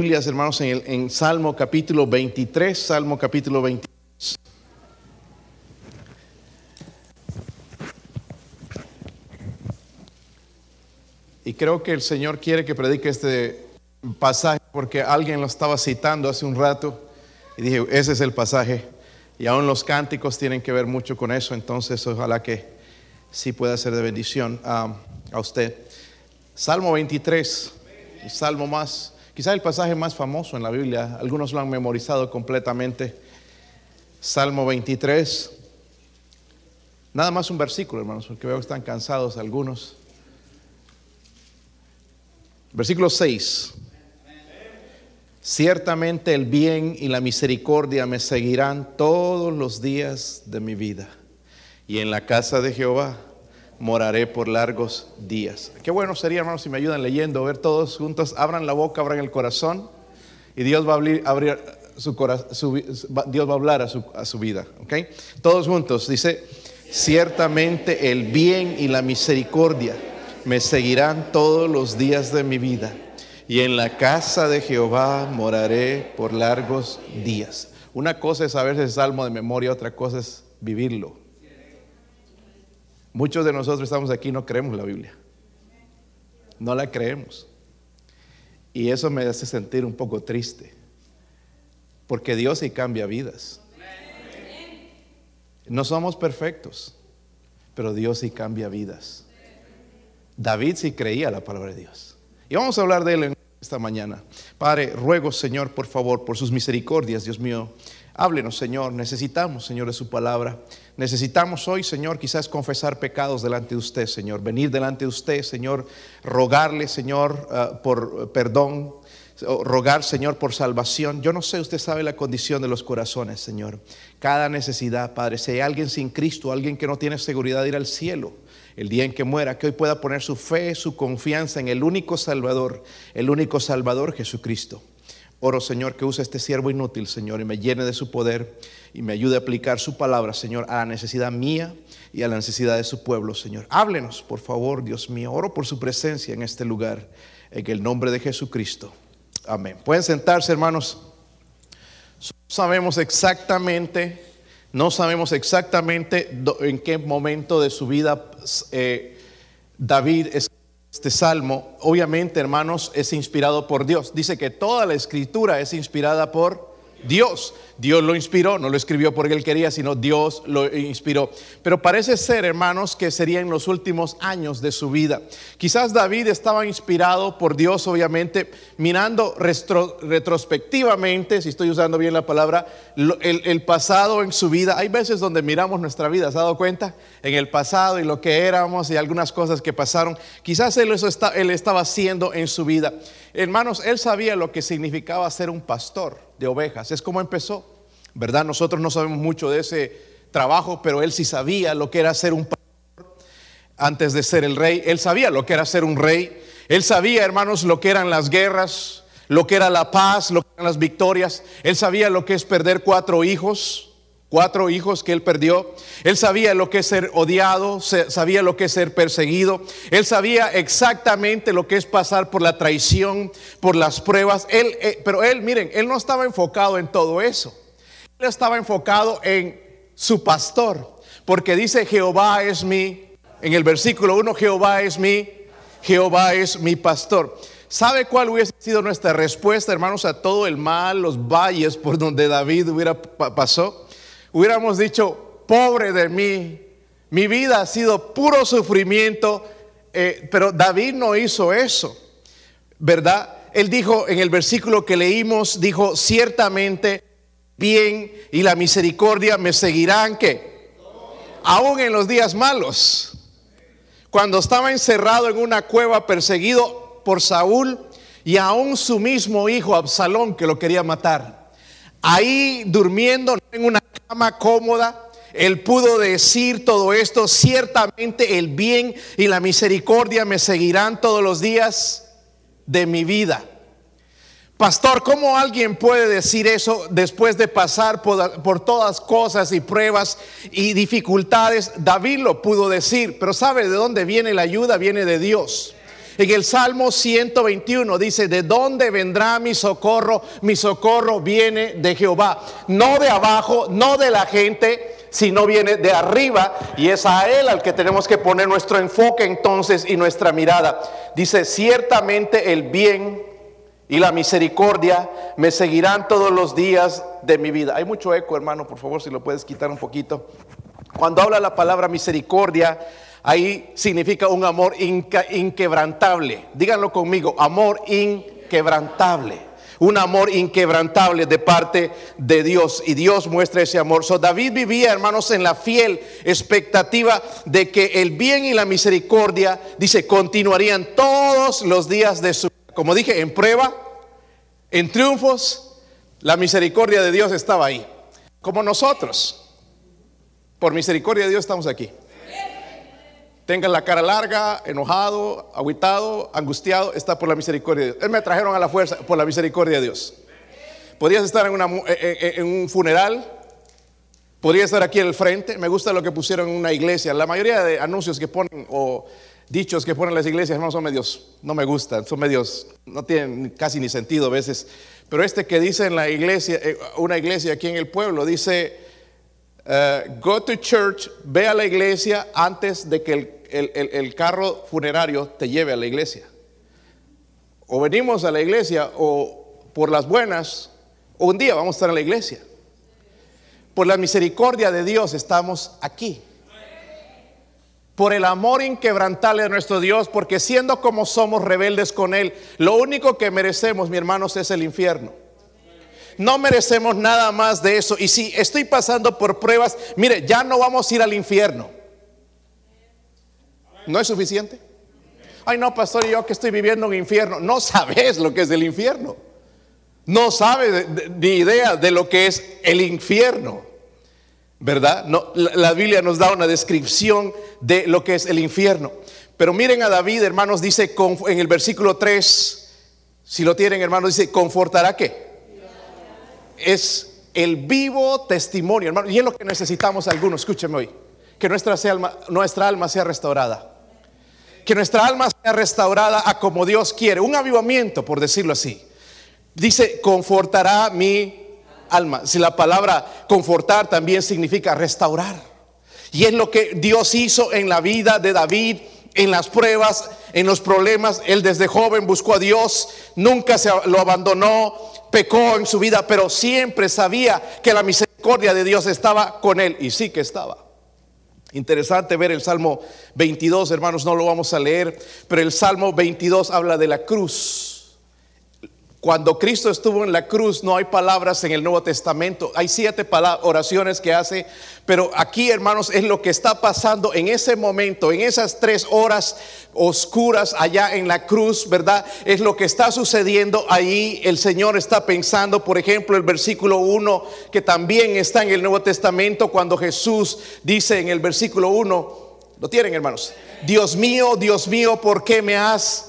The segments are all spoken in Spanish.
Hermanos, en, el, en Salmo capítulo 23, Salmo capítulo 23. Y creo que el Señor quiere que predique este pasaje porque alguien lo estaba citando hace un rato y dije, ese es el pasaje. Y aún los cánticos tienen que ver mucho con eso, entonces ojalá que sí pueda ser de bendición a, a usted. Salmo 23, el salmo más, quizá el pasaje más famoso en la Biblia, algunos lo han memorizado completamente. Salmo 23, nada más un versículo, hermanos, porque veo que están cansados algunos. Versículo 6. Ciertamente el bien y la misericordia me seguirán todos los días de mi vida. Y en la casa de Jehová moraré por largos días. Qué bueno sería, hermanos, si me ayudan leyendo, ver todos juntos, abran la boca, abran el corazón y Dios va a abrir, su corazón, Dios va a hablar a su, a su vida. ¿ok? Todos juntos, dice, ciertamente el bien y la misericordia me seguirán todos los días de mi vida y en la casa de Jehová moraré por largos días. Una cosa es saberse el salmo de memoria, otra cosa es vivirlo. Muchos de nosotros estamos aquí y no creemos la Biblia. No la creemos. Y eso me hace sentir un poco triste. Porque Dios sí cambia vidas. No somos perfectos, pero Dios sí cambia vidas. David sí creía la palabra de Dios. Y vamos a hablar de él esta mañana. Padre, ruego, Señor, por favor, por sus misericordias, Dios mío. Háblenos, Señor. Necesitamos, Señor, de su palabra. Necesitamos hoy, Señor, quizás confesar pecados delante de usted, Señor. Venir delante de usted, Señor. Rogarle, Señor, uh, por perdón. Rogar, Señor, por salvación. Yo no sé, usted sabe la condición de los corazones, Señor. Cada necesidad, Padre. Si hay alguien sin Cristo, alguien que no tiene seguridad de ir al cielo el día en que muera, que hoy pueda poner su fe, su confianza en el único Salvador, el único Salvador Jesucristo. Oro, Señor, que use este siervo inútil, Señor, y me llene de su poder y me ayude a aplicar su palabra, Señor, a la necesidad mía y a la necesidad de su pueblo, Señor. Háblenos, por favor, Dios mío. Oro por su presencia en este lugar, en el nombre de Jesucristo. Amén. Pueden sentarse, hermanos. Sabemos exactamente no sabemos exactamente en qué momento de su vida eh, David es este salmo. Obviamente, hermanos, es inspirado por Dios. Dice que toda la escritura es inspirada por Dios. Dios lo inspiró, no lo escribió porque él quería, sino Dios lo inspiró. Pero parece ser, hermanos, que sería en los últimos años de su vida. Quizás David estaba inspirado por Dios, obviamente, mirando retro, retrospectivamente, si estoy usando bien la palabra, el, el, pasado en su vida. Hay veces donde miramos nuestra vida, ¿se ha dado cuenta? En el pasado y lo que éramos y algunas cosas que pasaron. Quizás él, eso está, él estaba haciendo en su vida. Hermanos, él sabía lo que significaba ser un pastor de ovejas. Es como empezó, ¿verdad? Nosotros no sabemos mucho de ese trabajo, pero él sí sabía lo que era ser un pastor antes de ser el rey. Él sabía lo que era ser un rey. Él sabía, hermanos, lo que eran las guerras, lo que era la paz, lo que eran las victorias. Él sabía lo que es perder cuatro hijos cuatro hijos que él perdió. Él sabía lo que es ser odiado, sabía lo que es ser perseguido. Él sabía exactamente lo que es pasar por la traición, por las pruebas. Él, eh, pero él, miren, él no estaba enfocado en todo eso. Él estaba enfocado en su pastor, porque dice Jehová es mi, en el versículo 1, Jehová es mi, Jehová es mi pastor. ¿Sabe cuál hubiese sido nuestra respuesta, hermanos, a todo el mal, los valles por donde David hubiera pasó? hubiéramos dicho, pobre de mí, mi vida ha sido puro sufrimiento, eh, pero David no hizo eso, ¿verdad? Él dijo en el versículo que leímos, dijo, ciertamente bien y la misericordia me seguirán, que aún en los días malos, cuando estaba encerrado en una cueva perseguido por Saúl y aún su mismo hijo Absalón que lo quería matar, ahí durmiendo en una cama cómoda, él pudo decir todo esto, ciertamente el bien y la misericordia me seguirán todos los días de mi vida. Pastor, ¿cómo alguien puede decir eso después de pasar por, todas cosas y pruebas y dificultades? David lo pudo decir, pero ¿sabe de dónde viene la ayuda? Viene de Dios. En el Salmo 121 dice, ¿de dónde vendrá mi socorro? Mi socorro viene de Jehová, no de abajo, no de la gente, sino viene de arriba y es a Él al que tenemos que poner nuestro enfoque entonces y nuestra mirada. Dice, ciertamente el bien y la misericordia me seguirán todos los días de mi vida. Hay mucho eco, hermano, por favor, si lo puedes quitar un poquito. Cuando habla la palabra misericordia, ahí significa un amor inquebrantable. Díganlo conmigo, amor inquebrantable. Un amor inquebrantable de parte de Dios. Y Dios muestra ese amor. So, David vivía, hermanos, en la fiel expectativa de que el bien y la misericordia, dice, continuarían todos los días de su. Como dije, en prueba, en triunfos, la misericordia de Dios estaba ahí. Como nosotros. Por misericordia de Dios estamos aquí tenga la cara larga, enojado, aguitado, angustiado, está por la misericordia de Dios. Él me trajeron a la fuerza por la misericordia de Dios. Podrías estar en, en, un funeral, podría estar aquí en el frente. Me gusta lo que pusieron en una iglesia. La mayoría de anuncios que ponen o dichos que ponen las iglesias no son medios, no me gustan, son medios, no tienen casi ni sentido a veces. Pero este que dice en la iglesia, eh, una iglesia aquí en el pueblo, dice, uh, go to church, ve a la iglesia antes de que el el, carro funerario te lleve a la iglesia. O venimos a la iglesia o por las buenas, o un día vamos a estar en la iglesia. Por la misericordia de Dios estamos aquí. Por el amor inquebrantable de nuestro Dios, porque siendo como somos rebeldes con Él, lo único que merecemos, mi hermanos, es el infierno. No merecemos nada más de eso. Y si estoy pasando por pruebas, mire, ya no vamos a ir al infierno. ¿No es suficiente? Ay, no, pastor, yo que estoy viviendo un infierno. No sabes lo que es el infierno. No sabes ni idea de lo que es el infierno. ¿Verdad? No, la, Biblia nos da una descripción de lo que es el infierno. Pero miren a David, hermanos, dice en el versículo 3, si lo tienen, hermanos, dice, ¿confortará qué? Es el vivo testimonio, hermano. Y es lo que necesitamos algunos, escúcheme hoy, que nuestra alma, nuestra alma sea restaurada que nuestra alma sea restaurada a como Dios quiere, un avivamiento, por decirlo así. Dice, confortará mi alma. Si la palabra confortar también significa restaurar. Y es lo que Dios hizo en la vida de David, en las pruebas, en los problemas. Él desde joven buscó a Dios, nunca se lo abandonó, pecó en su vida, pero siempre sabía que la misericordia de Dios estaba con él. Y sí que estaba. Interesante ver el Salmo 22, hermanos, no lo vamos a leer, pero el Salmo 22 habla de la cruz. Cuando Cristo estuvo en la cruz, no hay palabras en el Nuevo Testamento. Hay siete oraciones que hace, pero aquí, hermanos, es lo que está pasando en ese momento, en esas tres horas oscuras allá en la cruz, ¿verdad? Es lo que está sucediendo ahí. El Señor está pensando, por ejemplo, el versículo 1, que también está en el Nuevo Testamento, cuando Jesús dice en el versículo 1, ¿lo tienen, hermanos? Dios mío, Dios mío, ¿por qué me has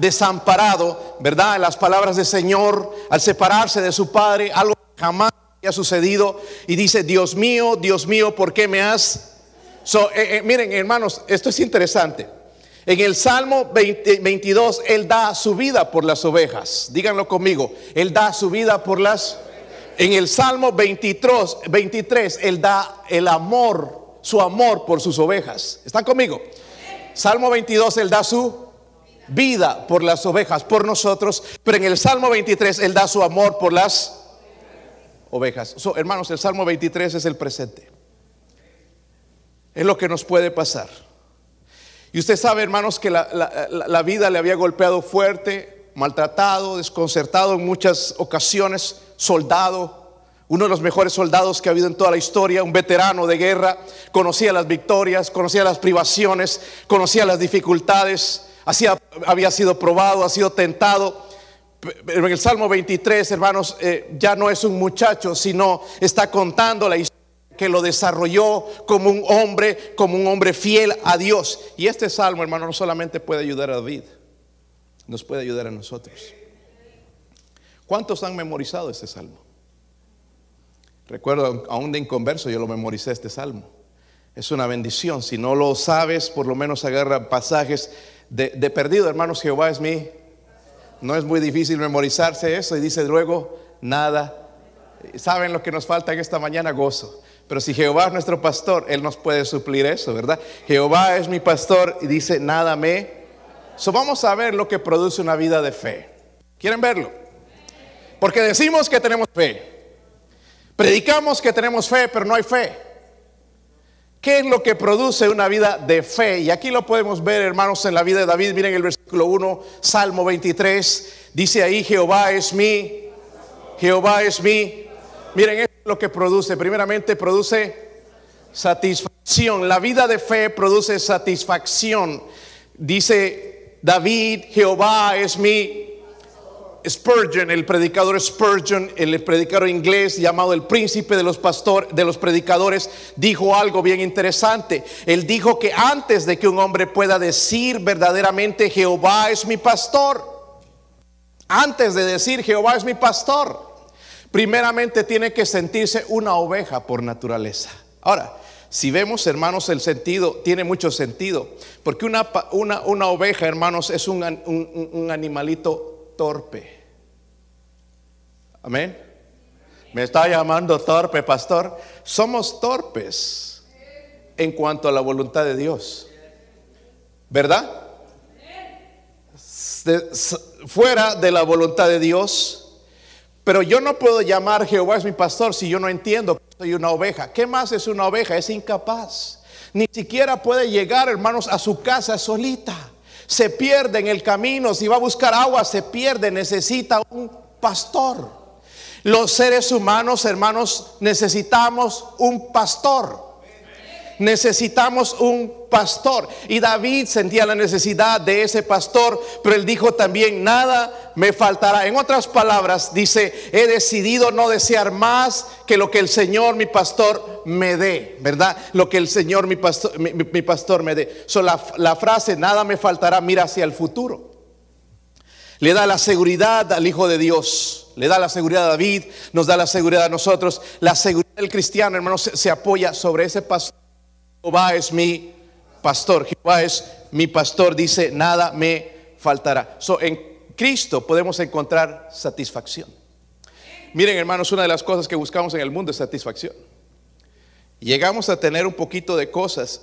desamparado, ¿verdad? Las palabras del Señor, al separarse de su Padre, algo que jamás había sucedido, y dice, Dios mío, Dios mío, ¿por qué me has? Eh, eh, miren, hermanos, esto es interesante. En el Salmo 22, Él da su vida por las ovejas. Díganlo conmigo, Él da su vida por las... En el Salmo 23, 23 Él da el amor, su amor por sus ovejas. ¿Están conmigo? Salmo 22, Él da su vida por las ovejas, por nosotros, pero en el Salmo 23 Él da su amor por las ovejas. hermanos, el Salmo 23 es el presente. Es lo que nos puede pasar. Y usted sabe, hermanos, que la, vida le había golpeado fuerte, maltratado, desconcertado en muchas ocasiones, soldado, uno de los mejores soldados que ha habido en toda la historia, un veterano de guerra, conocía las victorias, conocía las privaciones, conocía las dificultades, había sido probado, ha sido tentado. En el Salmo 23, hermanos, eh, ya no es un muchacho, sino está contando la historia que lo desarrolló como un hombre, como un hombre fiel a Dios. Y este salmo, hermano, no solamente puede ayudar a David, nos puede ayudar a nosotros. ¿Cuántos han memorizado este salmo? Recuerdo, aún de inconverso, yo lo memoricé este salmo. Es una bendición. Si no lo sabes, por lo menos agarra pasajes De, perdido, hermanos, Jehová es mi. No es muy difícil memorizarse eso y dice luego, nada. ¿Saben lo que nos falta en esta mañana? Gozo. Pero si Jehová es nuestro pastor, Él nos puede suplir eso, ¿verdad? Jehová es mi pastor y dice, nada me. So vamos a ver lo que produce una vida de fe. ¿Quieren verlo? Porque decimos que tenemos fe. Predicamos que tenemos fe, pero no hay fe. ¿Qué es lo que produce una vida de fe? Y aquí lo podemos ver, hermanos, en la vida de David. Miren el versículo 1, Salmo 23. Dice ahí, Jehová es mi, Jehová es mi. Miren, lo que produce. Primeramente produce satisfacción. La vida de fe produce satisfacción. Dice David, Jehová es mi Spurgeon, el predicador Spurgeon, el predicador inglés llamado el príncipe de los de los predicadores, dijo algo bien interesante. Él dijo que antes de que un hombre pueda decir verdaderamente Jehová es mi pastor, antes de decir Jehová es mi pastor, primeramente tiene que sentirse una oveja por naturaleza. Ahora, si vemos, hermanos, el sentido, tiene mucho sentido, porque una, una, oveja, hermanos, es un, un animalito torpe. Amén. Me está llamando torpe, pastor. Somos torpes en cuanto a la voluntad de Dios. ¿Verdad? Fuera de la voluntad de Dios, pero yo no puedo llamar Jehová es mi pastor si yo no entiendo que soy una oveja. ¿Qué más es una oveja? Es incapaz. Ni siquiera puede llegar, hermanos, a su casa solita. Se pierde en el camino. Si va a buscar agua, se pierde. Necesita un pastor. Los seres humanos, hermanos, necesitamos un pastor necesitamos un pastor. Y David sentía la necesidad de ese pastor, pero él dijo también, nada me faltará. En otras palabras, dice, he decidido no desear más que lo que el Señor, mi pastor, me dé, ¿verdad? Lo que el Señor, mi pastor, mi, pastor me dé. La, frase, nada me faltará, mira hacia el futuro. Le da la seguridad al Hijo de Dios. Le da la seguridad a David, nos da la seguridad a nosotros. La seguridad del cristiano, hermanos, se apoya sobre ese pastor Jehová es mi pastor. Jehová es mi pastor. Dice, nada me faltará. So, en Cristo podemos encontrar satisfacción. Miren, hermanos, una de las cosas que buscamos en el mundo es satisfacción. Llegamos a tener un poquito de cosas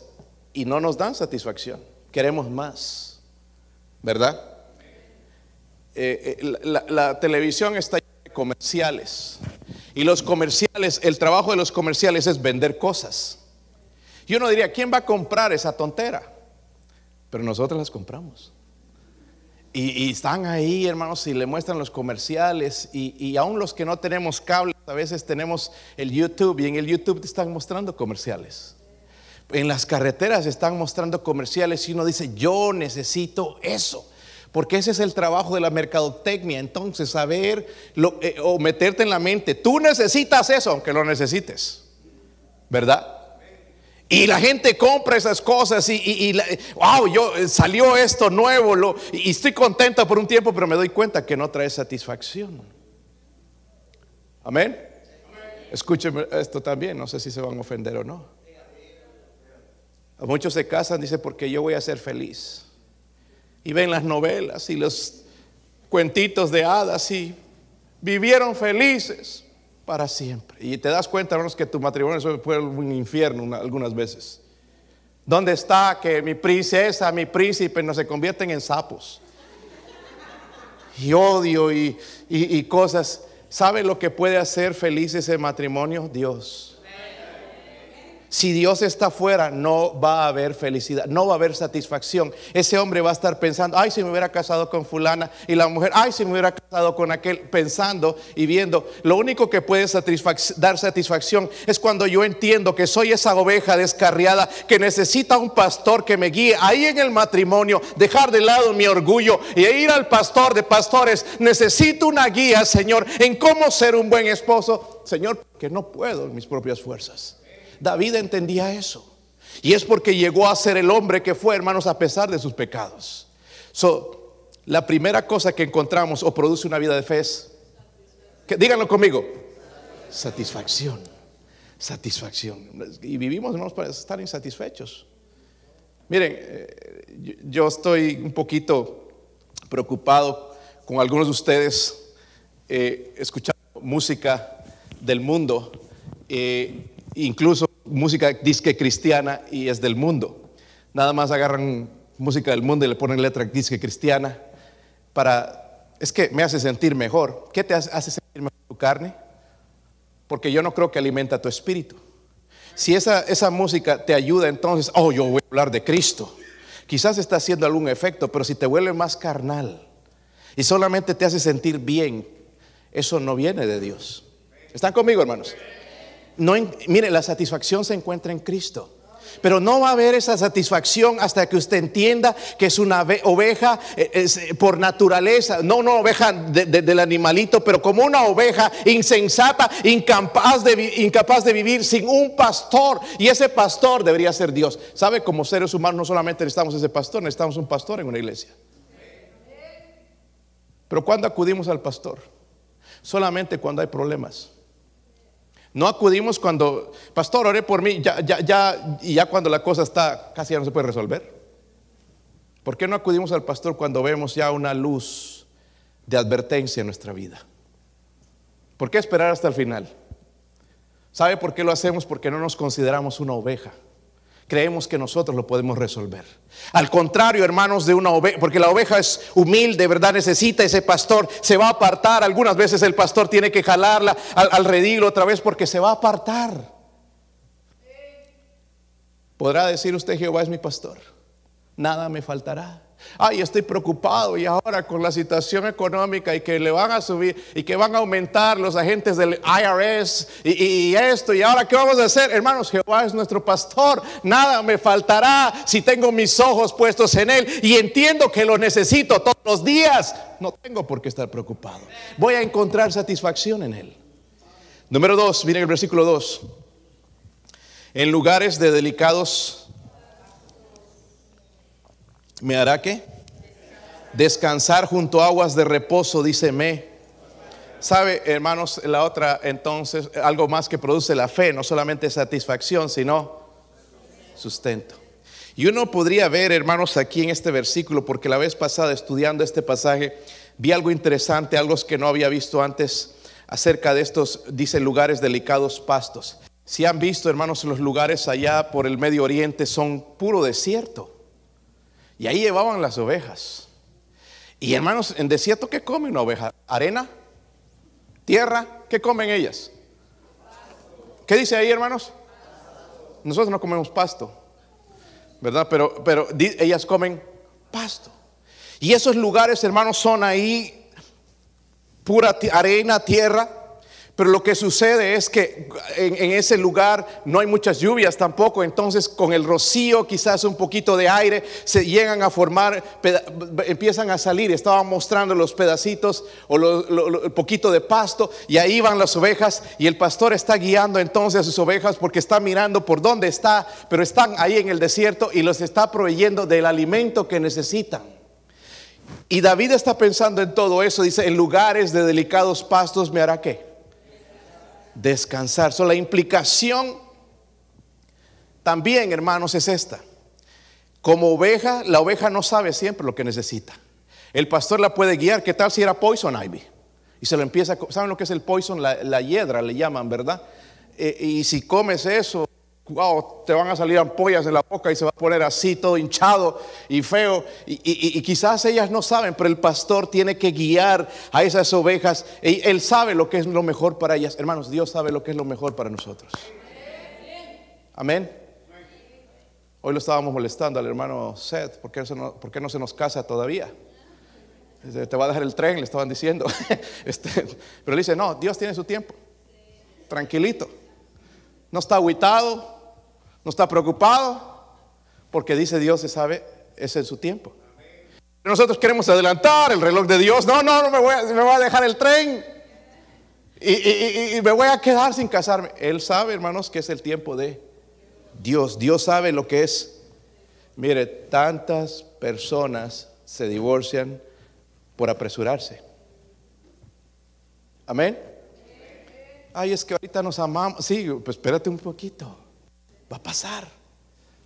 y no nos dan satisfacción. Queremos más. ¿Verdad? Eh, eh, la, la televisión está llena de comerciales. Y los comerciales, el trabajo de los comerciales es vender cosas. Yo no diría, ¿quién va a comprar esa tontera? Pero nosotros las compramos. Y, están ahí, hermanos, y le muestran los comerciales. Y, y aún los que no tenemos cable, a veces tenemos el YouTube. Y en el YouTube te están mostrando comerciales. En las carreteras están mostrando comerciales. Y uno dice, yo necesito eso. Porque ese es el trabajo de la mercadotecnia. Entonces, saber eh, o meterte en la mente, tú necesitas eso, aunque lo necesites. ¿Verdad? Y la gente compra esas cosas y, wow, yo eh, salió esto nuevo y estoy contenta por un tiempo, pero me doy cuenta que no trae satisfacción. Amén. Escúcheme esto también, no sé si se van a ofender o no. Muchos se casan, dice, porque yo voy a ser feliz. Y ven las novelas y los cuentitos de hadas y vivieron felices para siempre. Y te das cuenta, hermanos, que tu matrimonio fue un infierno algunas veces. ¿Dónde está que mi princesa, mi príncipe no se convierten en sapos? Y odio y, y cosas. ¿Sabe lo que puede hacer feliz ese matrimonio? Dios. Si Dios está fuera, no va a haber felicidad, no va a haber satisfacción. Ese hombre va a estar pensando, ay, si me hubiera casado con fulana. Y la mujer, ay, si me hubiera casado con aquel, pensando y viendo. Lo único que puede dar satisfacción es cuando yo entiendo que soy esa oveja descarriada que necesita un pastor que me guíe. Ahí en el matrimonio, dejar de lado mi orgullo y ir al pastor de pastores. Necesito una guía, Señor, en cómo ser un buen esposo. Señor, que no puedo en mis propias fuerzas. David entendía eso. Y es porque llegó a ser el hombre que fue, hermanos, a pesar de sus pecados. So, la primera cosa que encontramos o produce una vida de fe es, que, díganlo conmigo, satisfacción, satisfacción. Y vivimos, hermanos, para estar insatisfechos. Miren, eh, yo estoy un poquito preocupado con algunos de ustedes eh, escuchando música del mundo, eh, incluso música disque cristiana y es del mundo. Nada más agarran música del mundo y le ponen letra disque cristiana para, es que me hace sentir mejor. ¿Qué te hace sentir mejor tu carne? Porque yo no creo que alimenta tu espíritu. Si esa, esa música te ayuda, entonces, oh, yo voy a hablar de Cristo. Quizás está haciendo algún efecto, pero si te vuelve más carnal y solamente te hace sentir bien, eso no viene de Dios. ¿Están conmigo, hermanos? No, mire, la satisfacción se encuentra en Cristo. Pero no va a haber esa satisfacción hasta que usted entienda que es una oveja eh, eh, por naturaleza, no una oveja del animalito, pero como una oveja insensata, incapaz de, incapaz de vivir sin un pastor. Y ese pastor debería ser Dios. ¿Sabe? Como seres humanos no solamente necesitamos ese pastor, necesitamos un pastor en una iglesia. Pero cuando acudimos al pastor? Solamente cuando hay problemas. No acudimos cuando, pastor, oré por mí, ya, ya, ya, y ya cuando la cosa está, casi ya no se puede resolver. ¿Por qué no acudimos al pastor cuando vemos ya una luz de advertencia en nuestra vida? ¿Por qué esperar hasta el final? ¿Sabe por qué lo hacemos? Porque no nos consideramos una oveja creemos que nosotros lo podemos resolver. Al contrario, hermanos, de una oveja, porque la oveja es humilde, ¿verdad? Necesita ese pastor, se va a apartar. Algunas veces el pastor tiene que jalarla al, al redil otra vez porque se va a apartar. Podrá decir usted, Jehová es mi pastor, nada me faltará ay, estoy preocupado y ahora con la situación económica y que le van a subir y que van a aumentar los agentes del IRS y, esto y ahora qué vamos a hacer, hermanos, Jehová es nuestro pastor, nada me faltará si tengo mis ojos puestos en él y entiendo que lo necesito todos los días, no tengo por qué estar preocupado, voy a encontrar satisfacción en él. Número dos, miren el versículo 2. En lugares de delicados ¿Me hará qué? Descansar junto a aguas de reposo, dice me. ¿Sabe, hermanos, la otra entonces, algo más que produce la fe, no solamente satisfacción, sino sustento. Y uno podría ver, hermanos, aquí en este versículo, porque la vez pasada estudiando este pasaje, vi algo interesante, algo que no había visto antes acerca de estos, dice, lugares delicados pastos. Si han visto, hermanos, los lugares allá por el Medio Oriente son puro desierto. Y ahí llevaban las ovejas. Y hermanos, en desierto, ¿qué comen una oveja? ¿Arena? ¿Tierra? ¿Qué comen ellas? ¿Qué dice ahí, hermanos? Nosotros no comemos pasto, ¿verdad? Pero, pero ellas comen pasto. Y esos lugares, hermanos, son ahí pura arena, tierra. Pero lo que sucede es que en, ese lugar no hay muchas lluvias tampoco, entonces con el rocío, quizás un poquito de aire, se llegan a formar, empiezan a salir. Estaban mostrando los pedacitos o el poquito de pasto y ahí van las ovejas y el pastor está guiando entonces a sus ovejas porque está mirando por dónde está, pero están ahí en el desierto y los está proveyendo del alimento que necesitan. Y David está pensando en todo eso, dice, en lugares de delicados pastos me hará qué? Descansar. So, la implicación también, hermanos, es esta. Como oveja, la oveja no sabe siempre lo que necesita. El pastor la puede guiar. ¿Qué tal si era poison ivy? Y se lo empieza, ¿saben lo que es el poison? La, la hiedra le llaman, ¿verdad? Eh, y si comes eso, wow, te van a salir ampollas en la boca y se va a poner así todo hinchado y feo. Y, quizás ellas no saben, pero el pastor tiene que guiar a esas ovejas. Y él sabe lo que es lo mejor para ellas. Hermanos, Dios sabe lo que es lo mejor para nosotros. Amén. Hoy lo estábamos molestando al hermano Seth, ¿por qué, no, ¿por qué no se nos casa todavía? Te va a dejar el tren, le estaban diciendo. Este, pero le dice, no, Dios tiene su tiempo. Tranquilito. No está aguitado, no está preocupado, porque dice Dios se sabe, es en su tiempo. Nosotros queremos adelantar el reloj de Dios. No, no, no me voy a, me a dejar el tren. Y, me voy a quedar sin casarme. Él sabe, hermanos, que es el tiempo de Dios. Dios sabe lo que es. Mire, tantas personas se divorcian por apresurarse. Amén. Ay, es que ahorita nos amamos. Sí, pues espérate un poquito va a pasar.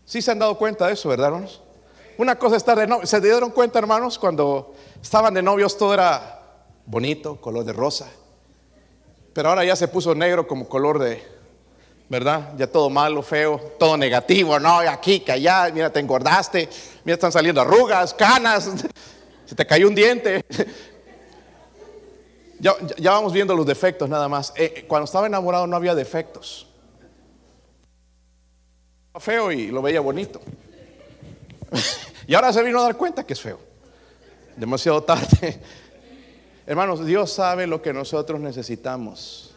Sí se han dado cuenta de eso, ¿verdad, hermanos? Una cosa es estar de novio. ¿Se dieron cuenta, hermanos, cuando estaban de novios todo era bonito, color de rosa? Pero ahora ya se puso negro como color de, ¿verdad? Ya todo malo, feo, todo negativo, no, aquí, que allá, mira, te engordaste, mira, están saliendo arrugas, canas, se te cayó un diente. Ya, ya vamos viendo los defectos nada más. Eh, cuando estaba enamorado no había defectos. Feo y lo veía bonito. y ahora se vino a dar cuenta que es feo. Demasiado tarde. Hermanos, Dios sabe lo que nosotros necesitamos.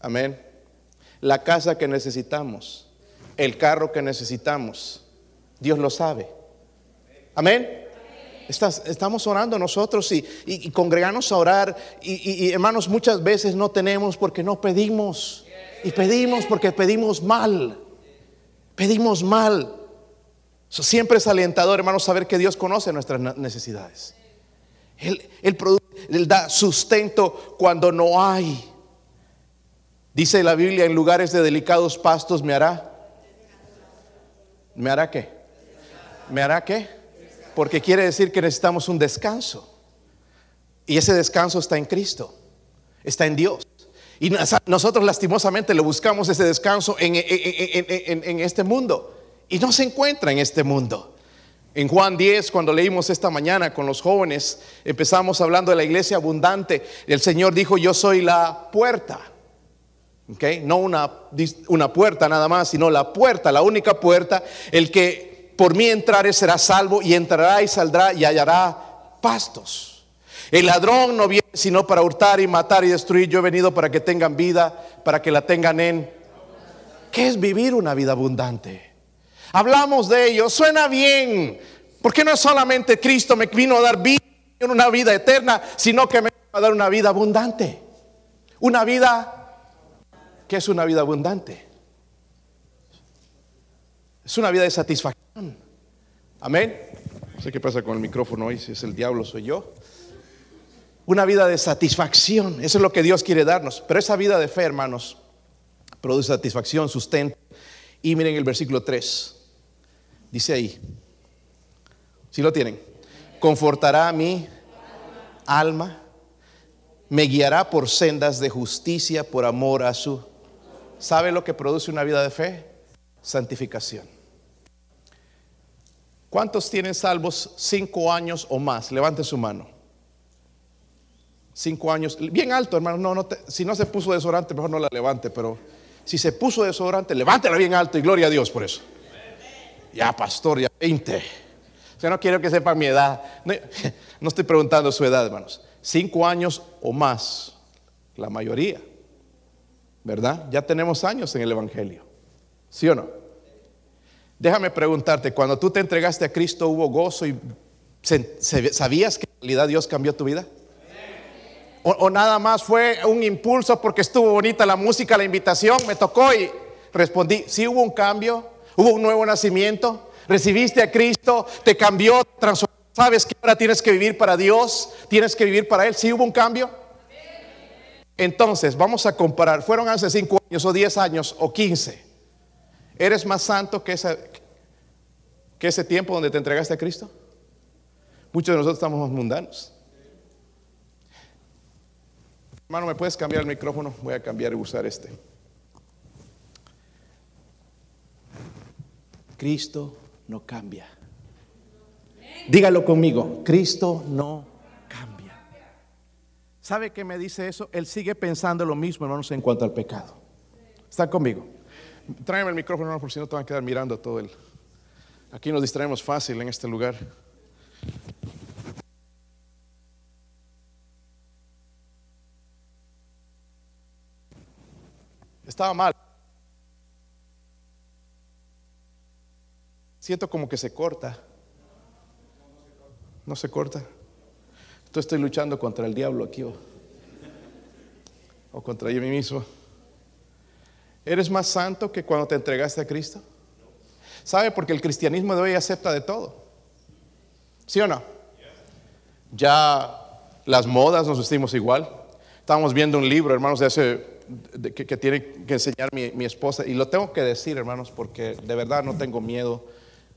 Amén. La casa que necesitamos, el carro que necesitamos, Dios lo sabe. Amén. estamos orando nosotros y, y, congregarnos a orar. Y, y, hermanos, muchas veces no tenemos porque no pedimos. Y pedimos porque pedimos mal. Pedimos mal. siempre es alentador, hermanos, saber que Dios conoce nuestras necesidades. Él, él da sustento cuando no hay. Dice la Biblia, en lugares de delicados pastos me hará. ¿Me hará qué? ¿Me hará qué? Porque quiere decir que necesitamos un descanso. Y ese descanso está en Cristo, está en Dios. Y nosotros lastimosamente le buscamos ese descanso en, en, este mundo. Y no se encuentra en este mundo. En Juan 10, cuando leímos esta mañana con los jóvenes, empezamos hablando de la iglesia abundante. El Señor dijo, yo soy la puerta. Okay? No una, una puerta nada más, sino la puerta, la única puerta. El que por mí entrare será salvo y entrará y saldrá y hallará pastos. El ladrón no viene sino para hurtar y matar y destruir. Yo he venido para que tengan vida, para que la tengan en... ¿Qué es vivir una vida abundante? Hablamos de ello, suena bien, porque no es solamente Cristo me vino a dar vida, una vida eterna, sino que me vino a dar una vida abundante. Una vida, ¿qué es una vida abundante? Es una vida de satisfacción. Amén. No sé qué pasa con el micrófono hoy, si es el diablo soy yo una vida de satisfacción. Eso es lo que Dios quiere darnos. Pero esa vida de fe, hermanos, produce satisfacción, sustento. Y miren el versículo 3. Dice ahí. Si lo tienen. Confortará a mi alma. Me guiará por sendas de justicia por amor a su. ¿Sabe lo que produce una vida de fe? Santificación. ¿Cuántos tienen salvos cinco años o más? Levante su mano. Cinco años, bien alto, hermano. No, no si no se puso desodorante, mejor no la levante, pero si se puso desodorante, levántela bien alto y gloria a Dios por eso. Ya, pastor, ya 20. O no quiero que sepan mi edad. No, estoy preguntando su edad, hermanos. Cinco años o más, la mayoría. ¿Verdad? Ya tenemos años en el Evangelio. ¿Sí o no? Déjame preguntarte, cuando tú te entregaste a Cristo, ¿hubo gozo y sabías que en realidad Dios cambió tu vida? O, nada más fue un impulso porque estuvo bonita la música, la invitación, me tocó y respondí, sí hubo un cambio, hubo un nuevo nacimiento, recibiste a Cristo, te cambió, transformó, sabes que ahora tienes que vivir para Dios, tienes que vivir para Él, sí hubo un cambio. Entonces, vamos a comparar, fueron hace cinco años o diez años o quince, ¿eres más santo que, que ese tiempo donde te entregaste a Cristo? Muchos de nosotros estamos más mundanos. Hermano, ¿me puedes cambiar el micrófono? Voy a cambiar y usar este. Cristo no cambia. Dígalo conmigo, Cristo no cambia. ¿Sabe qué me dice eso? Él sigue pensando lo mismo, hermanos, en cuanto al pecado. ¿Están conmigo? Tráeme el micrófono, hermano, por si no te van a quedar mirando todo el... Aquí nos distraemos fácil en este lugar. Estaba mal. Siento como que se corta. No se corta. Entonces estoy luchando contra el diablo aquí o, contra yo mismo. ¿Eres más santo que cuando te entregaste a Cristo? ¿Sabe? Porque el cristianismo de hoy acepta de todo. ¿Sí o no? Ya las modas nos vestimos igual. Estábamos viendo un libro, hermanos, de hace que, tiene que enseñar mi, esposa. Y lo tengo que decir, hermanos, porque de verdad no tengo miedo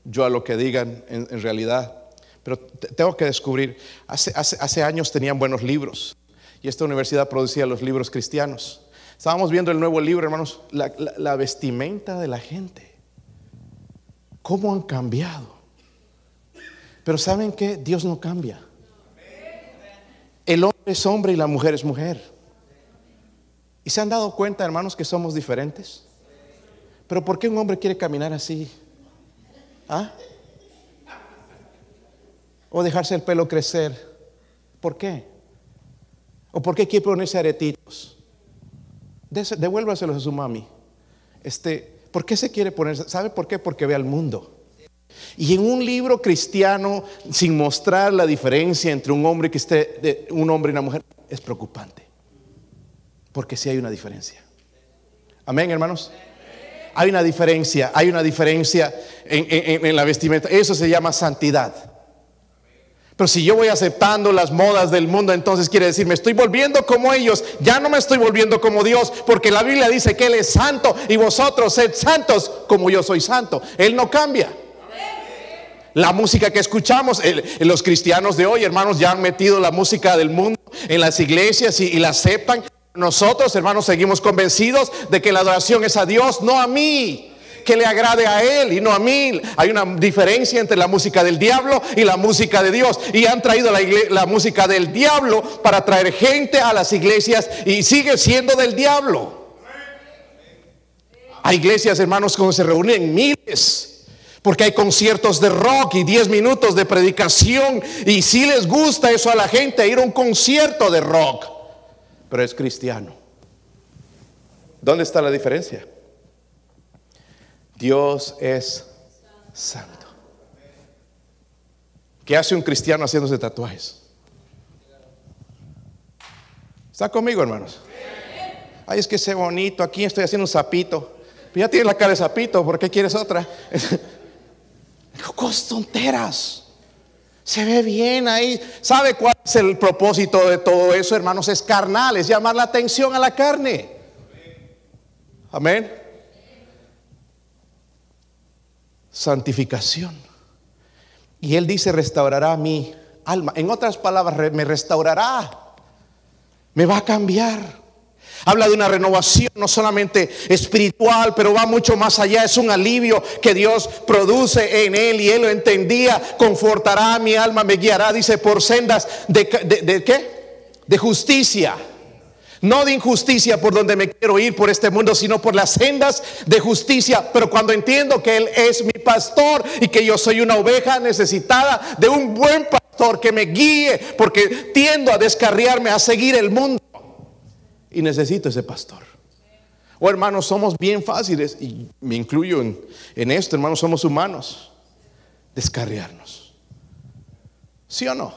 yo a lo que digan en, realidad. Pero tengo que descubrir, hace, hace, años tenían buenos libros y esta universidad producía los libros cristianos. Estábamos viendo el nuevo libro, hermanos, la vestimenta de la gente. ¿Cómo han cambiado? Pero ¿saben qué? Dios no cambia. El hombre es hombre y la mujer es mujer. ¿Y se han dado cuenta, hermanos, que somos diferentes? Pero ¿por qué un hombre quiere caminar así? ¿Ah? O dejarse el pelo crecer. ¿Por qué? ¿O por qué quiere ponerse aretitos? Devuélvaselos a su mami. Este, ¿Por qué se quiere poner? ¿Sabe por qué? Porque ve al mundo. Y en un libro cristiano, sin mostrar la diferencia entre un hombre que esté, un hombre y una mujer, es preocupante. Porque sí hay una diferencia. Amén, hermanos. Hay una diferencia, hay una diferencia en, en la vestimenta. Eso se llama santidad. Pero si yo voy aceptando las modas del mundo, entonces quiere decir, me estoy volviendo como ellos, ya no me estoy volviendo como Dios, porque la Biblia dice que Él es santo y vosotros sed santos como yo soy santo. Él no cambia. La música que escuchamos, los cristianos de hoy, hermanos, ya han metido la música del mundo en las iglesias y, la aceptan. Nosotros, hermanos, seguimos convencidos de que la adoración es a Dios, no a mí que le agrade a él y no a mí. Hay una diferencia entre la música del diablo y la música de Dios. Y han traído la, la, música del diablo para traer gente a las iglesias y sigue siendo del diablo. Hay iglesias, hermanos, donde se reúnen miles porque hay conciertos de rock y 10 minutos de predicación. Y si les gusta eso a la gente, ir a un concierto de rock. Pero es cristiano. ¿Dónde está la diferencia? Dios es santo. ¿Qué hace un cristiano haciéndose tatuajes? ¿Está conmigo, hermanos? Ay, es que sé bonito. Aquí estoy haciendo un sapito. Ya tienes la cara de sapito, ¿por qué quieres otra? Cosas tonteras. Se ve bien ahí. ¿Sabe cuál es el propósito de todo eso, hermanos? Es carnal, es llamar la atención a la carne. Amén. Santificación. Y él dice, restaurará mi alma. En otras palabras, me restaurará. Me va a cambiar. Habla de una renovación no solamente espiritual, pero va mucho más allá. Es un alivio que Dios produce en él y él lo entendía. Confortará mi alma, me guiará, dice, por sendas de, de, qué? De justicia. No de injusticia por donde me quiero ir por este mundo, sino por las sendas de justicia. Pero cuando entiendo que Él es mi pastor y que yo soy una oveja necesitada de un buen pastor que me guíe, porque tiendo a descarriarme, a seguir el mundo y necesito ese pastor. O oh, hermanos, somos bien fáciles, y me incluyo en, esto, hermanos, somos humanos, descarriarnos. ¿Sí o no?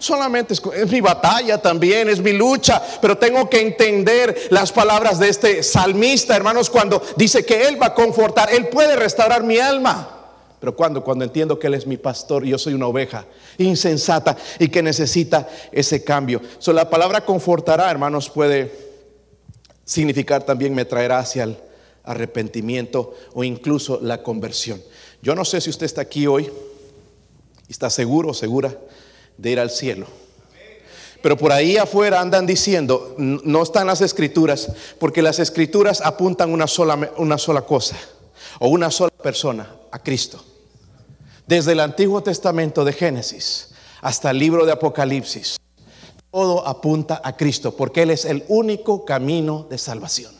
Solamente es, es, mi batalla también, es mi lucha, pero tengo que entender las palabras de este salmista, hermanos, cuando dice que Él va a confortar, Él puede restaurar mi alma. Pero cuando, cuando entiendo que Él es mi pastor yo soy una oveja insensata y que necesita ese cambio. So, la palabra confortará, hermanos, puede significar también me traerá hacia el arrepentimiento o incluso la conversión. Yo no sé si usted está aquí hoy y está seguro o segura de ir al cielo. Pero por ahí afuera andan diciendo, no están las escrituras, porque las escrituras apuntan una sola, una sola cosa o una sola persona, a Cristo. Desde el Antiguo Testamento de Génesis hasta el libro de Apocalipsis, todo apunta a Cristo, porque Él es el único camino de salvación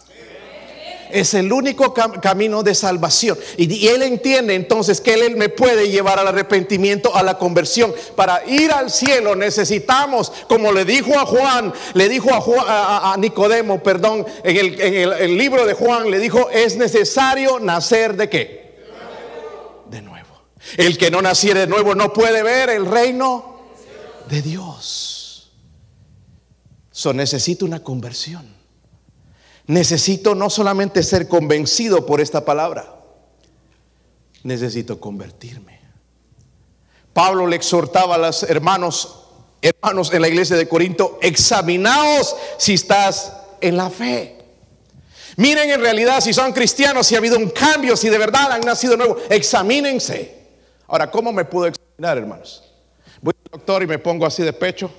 es el único camino de salvación. Y, Él entiende entonces que Él me puede llevar al arrepentimiento, a la conversión. Para ir al cielo necesitamos, como le dijo a Juan, le dijo a, Nicodemo, perdón, en el libro de Juan, le dijo, es necesario nacer de qué? El que no naciere de nuevo no puede ver el reino de Dios. So necesita una conversión. Necesito no solamente ser convencido por esta palabra, necesito convertirme. Pablo le exhortaba a los hermanos, hermanos en la iglesia de Corinto, examinaos si estás en la fe. Miren en realidad si son cristianos, si ha habido un cambio, si de verdad han nacido nuevo. Examínense. Ahora, ¿cómo me puedo examinar, hermanos? Voy al doctor y me pongo así de pecho,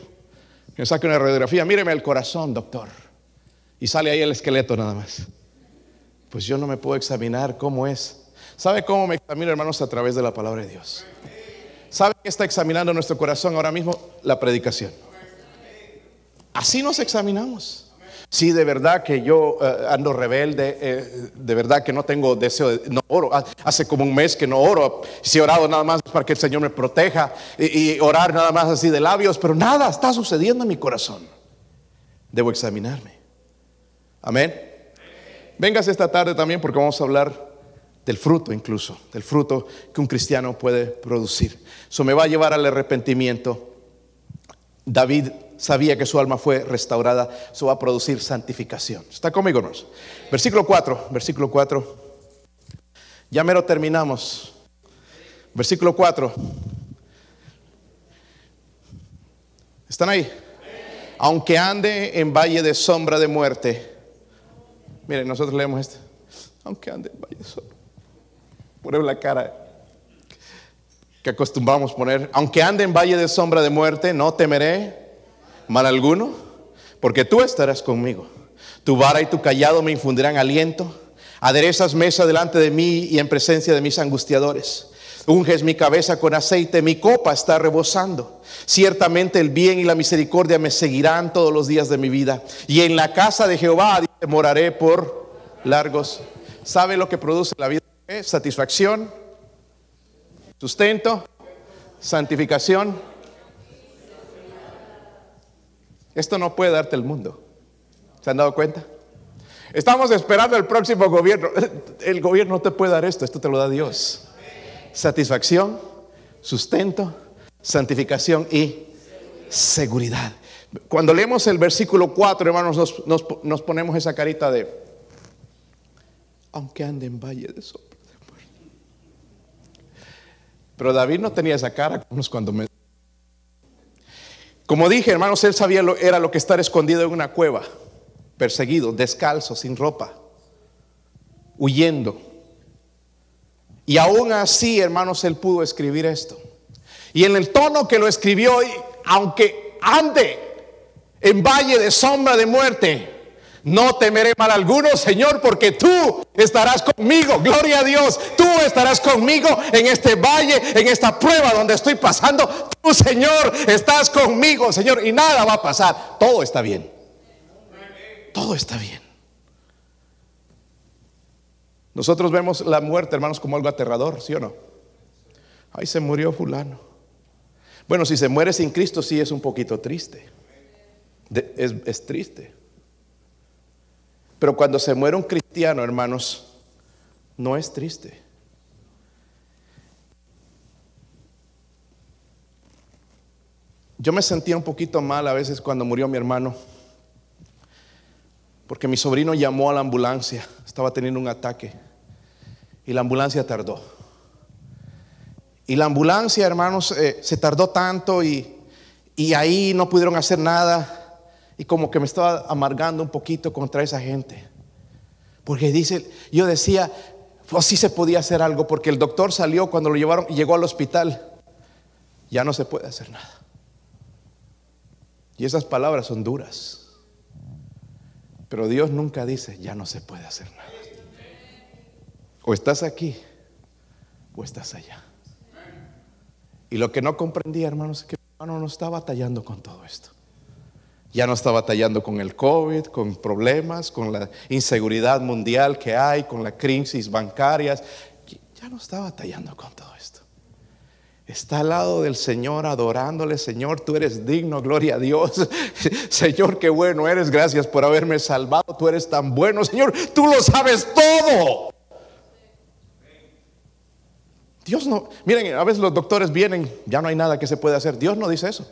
me saque una radiografía, míreme el corazón, doctor. Y sale ahí el esqueleto nada más. Pues yo no me puedo examinar cómo es. ¿Sabe cómo me examino, hermanos? A través de la palabra de Dios. ¿Sabe qué está examinando nuestro corazón ahora mismo? La predicación. Así nos examinamos. Si de verdad que yo eh, ando rebelde, eh, de verdad que no tengo deseo, de, no oro. Hace como un mes que no oro. Si he orado nada más para que el Señor me proteja y, y orar nada más así de labios, pero nada está sucediendo en mi corazón. Debo examinarme. Amén. Vengas esta tarde también porque vamos a hablar del fruto incluso, del fruto que un cristiano puede producir. Eso me va a llevar al arrepentimiento. David sabía que su alma fue restaurada, eso va a producir santificación. ¿Está conmigo, hermanos? Versículo 4, versículo 4. Ya mero terminamos. Versículo 4. ¿Están ahí? Aunque ande en valle de sombra de muerte. Miren, nosotros leemos este. Aunque ande en valle de sombra. Ponemos la cara que acostumbramos poner. Aunque ande en valle de sombra de muerte, no temeré mal alguno, porque tú estarás conmigo. Tu vara y tu callado me infundirán aliento. Aderezas mesa delante de mí y en presencia de mis angustiadores. Unges mi cabeza con aceite, mi copa está rebosando. Ciertamente el bien y la misericordia me seguirán todos los días de mi vida. Y en la casa de Jehová moraré por largos. ¿Sabe lo que produce la vida? Satisfacción, sustento, santificación Esto no puede darte el mundo. ¿Se han dado cuenta? Estamos esperando el próximo gobierno. El gobierno no te puede dar esto, esto te lo da Dios. Satisfacción, sustento, santificación y seguridad. Cuando leemos el versículo 4, hermanos, nos, ponemos esa carita de, aunque ande en valle de sombra de muerte. Pero David no tenía esa cara cuando me como dije, hermanos, él sabía lo, era lo que estar escondido en una cueva, perseguido, descalzo, sin ropa, huyendo. Y aún así, hermanos, él pudo escribir esto. Y en el tono que lo escribió, aunque ande en valle de sombra de muerte, no temeré mal alguno, Señor, porque tú estarás conmigo. Gloria a Dios. Tú estarás conmigo en este valle, en esta prueba donde estoy pasando. Tú, Señor, estás conmigo, Señor. Y nada va a pasar. Todo está bien. Todo está bien. Nosotros vemos la muerte, hermanos, como algo aterrador, ¿sí o no? Ahí se murió fulano. Bueno, si se muere sin Cristo, sí es un poquito triste. es, es triste. Pero cuando se muere un cristiano, hermanos, no es triste. Yo me sentía un poquito mal a veces cuando murió mi hermano, porque mi sobrino llamó a la ambulancia, estaba teniendo un ataque, y la ambulancia tardó. Y la ambulancia, hermanos, eh, se tardó tanto y, y ahí no pudieron hacer nada y como que me estaba amargando un poquito contra esa gente. Porque dice, yo decía, pues sí se podía hacer algo, porque el doctor salió cuando lo llevaron y llegó al hospital. Ya no se puede hacer nada. Y esas palabras son duras. Pero Dios nunca dice, ya no se puede hacer nada. O estás aquí o estás allá. Y lo que no comprendía, hermanos, es que hermano no está batallando con todo esto. Ya no está batallando con el COVID, con problemas, con la inseguridad mundial que hay, con la crisis bancarias. Ya no está batallando con todo esto. Está al lado del Señor adorándole, Señor, tú eres digno, gloria a Dios. Señor, qué bueno eres, gracias por haberme salvado, tú eres tan bueno, Señor, tú lo sabes todo. Dios no, miren, a veces los doctores vienen, ya no hay nada que se pueda hacer. Dios no dice eso.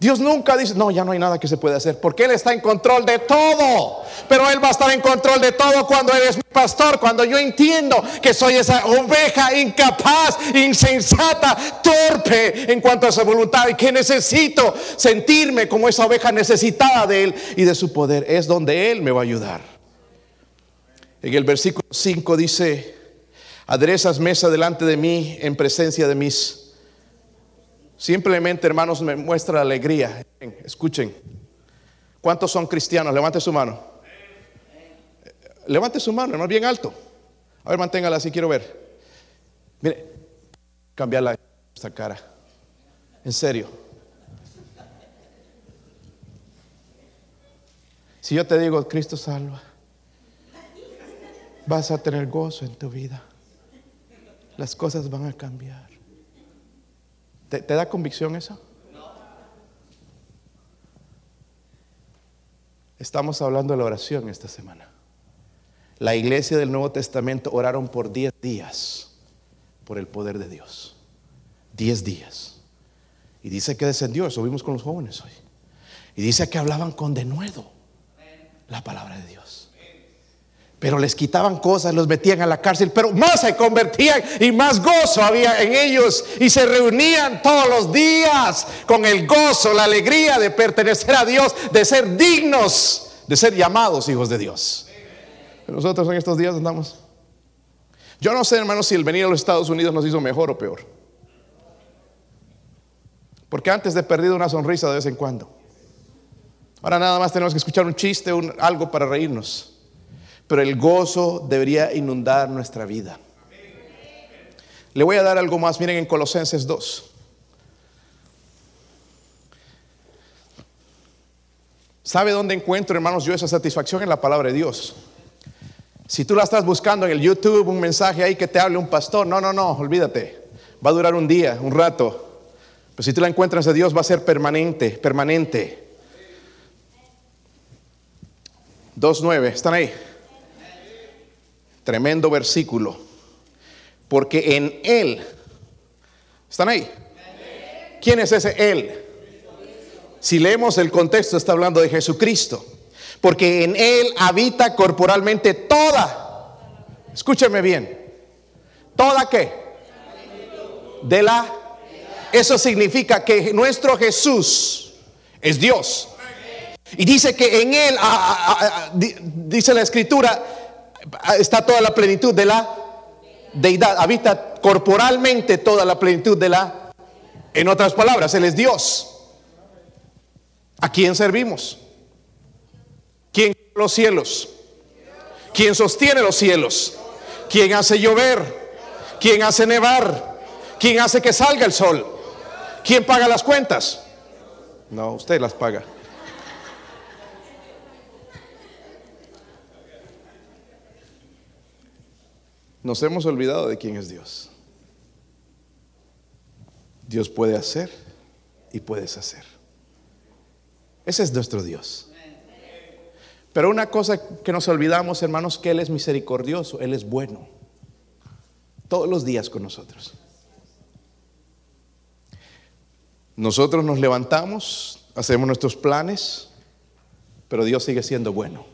Dios nunca dice, no, ya no hay nada que se puede hacer, porque Él está en control de todo. Pero Él va a estar en control de todo cuando Él es mi pastor, cuando yo entiendo que soy esa oveja incapaz, insensata, torpe en cuanto a su voluntad y que necesito sentirme como esa oveja necesitada de Él y de su poder. Es donde Él me va a ayudar. En el versículo 5 dice, aderezas mesa delante de mí en presencia de mis Simplemente, hermanos, me muestra alegría. Escuchen. ¿Cuántos son cristianos? Levante su mano. Levante su mano, hermano, bien alto. A ver, manténgala así, quiero ver. Mire, cambiarla esta cara. En serio. Si yo te digo, Cristo salva, vas a tener gozo en tu vida. Las cosas van a cambiar. ¿Te, da convicción eso? Estamos hablando de la oración esta semana. La iglesia del Nuevo Testamento oraron por 10 días por el poder de Dios. 10 días. Y dice que descendió, eso vimos con los jóvenes hoy. Y dice que hablaban con denuedo la palabra de Dios pero les quitaban cosas, los metían a la cárcel, pero más se convertían y más gozo había en ellos y se reunían todos los días con el gozo, la alegría de pertenecer a Dios, de ser dignos, de ser llamados hijos de Dios. Nosotros en estos días andamos. Yo no sé, hermanos, si el venir a los Estados Unidos nos hizo mejor o peor. Porque antes de perdido una sonrisa de vez en cuando. Ahora nada más tenemos que escuchar un chiste, un, algo para reírnos pero el gozo debería inundar nuestra vida. Le voy a dar algo más, miren en Colosenses 2. ¿Sabe dónde encuentro, hermanos, yo esa satisfacción en la palabra de Dios? Si tú la estás buscando en el YouTube, un mensaje ahí que te hable un pastor, no, no, no, olvídate. Va a durar un día, un rato. Pero si tú la encuentras de Dios, va a ser permanente, permanente. 2.9, ¿están ahí? Tremendo versículo. Porque en Él, ¿están ahí? ¿Quién es ese Él? Si leemos el contexto, está hablando de Jesucristo. Porque en Él habita corporalmente toda. Escúcheme bien. ¿Toda qué? De la. Eso significa que nuestro Jesús es Dios. Y dice que en Él, dice la escritura, está toda la plenitud de la deidad, habita corporalmente toda la plenitud de la, en otras palabras, Él es Dios. ¿A quién servimos? ¿Quién los cielos? ¿Quién sostiene los cielos? ¿Quién hace llover? ¿Quién hace nevar? ¿Quién hace que salga el sol? ¿Quién paga las cuentas? No, usted las paga. Nos hemos olvidado de quién es Dios. Dios puede hacer y puedes hacer. Ese es nuestro Dios. Pero una cosa que nos olvidamos, hermanos, que Él es misericordioso, Él es bueno. Todos los días con nosotros. Nosotros nos levantamos, hacemos nuestros planes, pero Dios sigue siendo bueno.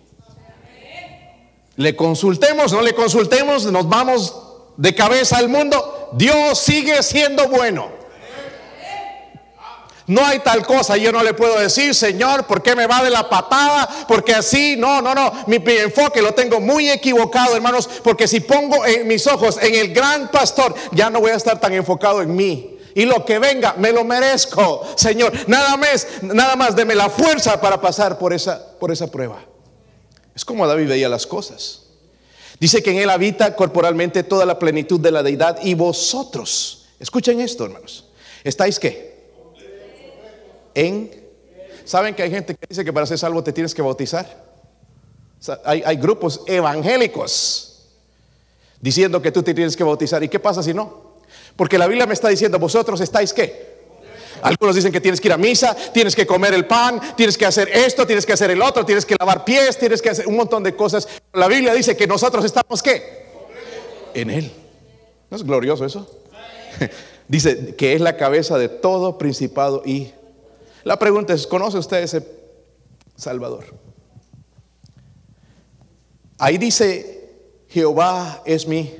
Le consultemos, no le consultemos, nos vamos de cabeza al mundo. Dios sigue siendo bueno. No hay tal cosa, yo no le puedo decir, Señor, ¿por qué me va de la patada? Porque así, no, no, no, mi, enfoque lo tengo muy equivocado, hermanos, porque si pongo en mis ojos en el gran pastor, ya no voy a estar tan enfocado en mí. Y lo que venga, me lo merezco, Señor. Nada más, nada más deme la fuerza para pasar por esa, por esa prueba. Es como David veía las cosas. Dice que en él habita corporalmente toda la plenitud de la deidad y vosotros, escuchen esto hermanos, ¿estáis qué? En... ¿Saben que hay gente que dice que para ser salvo te tienes que bautizar? hay, hay grupos evangélicos diciendo que tú te tienes que bautizar. ¿Y qué pasa si no? Porque la Biblia me está diciendo, vosotros estáis qué? Algunos dicen que tienes que ir a misa, tienes que comer el pan, tienes que hacer esto, tienes que hacer el otro, tienes que lavar pies, tienes que hacer un montón de cosas. La Biblia dice que nosotros estamos qué? En Él. ¿No es glorioso eso? dice que es la cabeza de todo principado y La pregunta es, ¿conoce usted ese Salvador? Ahí dice, Jehová es mi.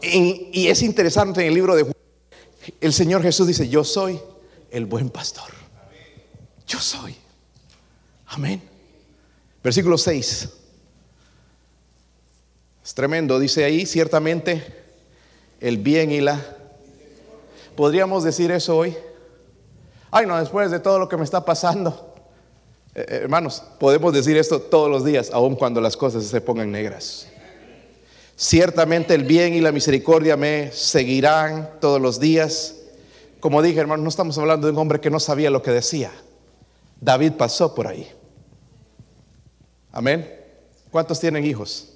Y, y es interesante en el libro de Juan, el Señor Jesús dice, yo soy el buen pastor. Yo soy. Amén. Versículo 6. Es tremendo, dice ahí, ciertamente el bien y la... ¿Podríamos decir eso hoy? Ay, no, después de todo lo que me está pasando. Eh, eh, hermanos, podemos decir esto todos los días, aun cuando las cosas se pongan negras. Ciertamente el bien y la misericordia me seguirán todos los días. Como dije, hermanos, no estamos hablando de un hombre que no sabía lo que decía. David pasó por ahí. Amén. ¿Cuántos tienen hijos?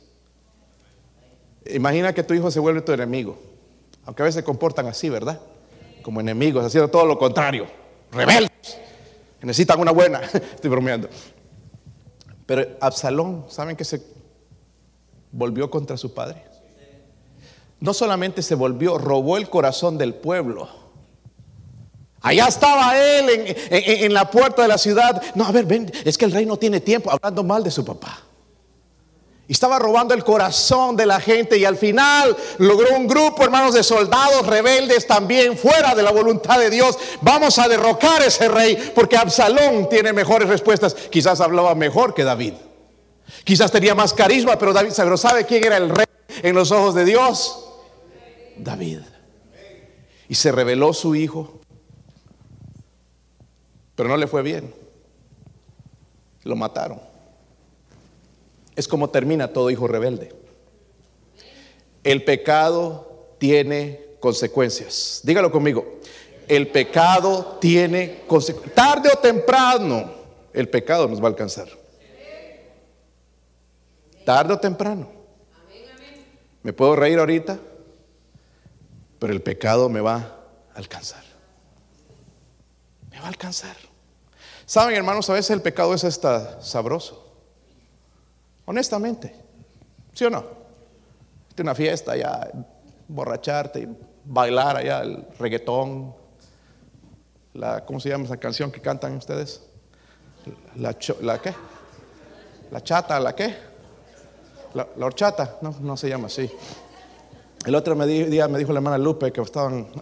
Imagina que tu hijo se vuelve tu enemigo. Aunque a veces se comportan así, ¿verdad? Como enemigos, haciendo todo lo contrario. Rebeldes. Necesitan una buena. Estoy bromeando. Pero Absalón, ¿saben que se volvió contra su padre? No solamente se volvió, robó el corazón del pueblo. Allá estaba él en, la puerta de la ciudad. No, a ver, ven, es que el rey no tiene tiempo hablando mal de su papá. Y estaba robando el corazón de la gente y al final logró un grupo, hermanos, de soldados rebeldes también fuera de la voluntad de Dios. Vamos a derrocar a ese rey porque Absalón tiene mejores respuestas. Quizás hablaba mejor que David. Quizás tenía más carisma, pero David, pero ¿sabe quién era el rey en los ojos de Dios? David. Y se reveló su hijo pero no le fue bien. Lo mataron. Es como termina todo hijo rebelde. El pecado tiene consecuencias. Dígalo conmigo. El pecado tiene consecuencias. Tarde o temprano, el pecado nos va a alcanzar. Tarde o temprano. Me puedo reír ahorita, pero el pecado me va a alcanzar. Me va a alcanzar. Saben, hermanos, a veces el pecado es hasta sabroso. Honestamente. ¿Sí o no? Este una fiesta ya, borracharte, bailar allá el reggaetón. La, ¿Cómo se llama esa canción que cantan ustedes? La, la qué? La chata, ¿la qué? La, horchata, no, no se llama así. El otro día me dijo la hermana Lupe que estaban.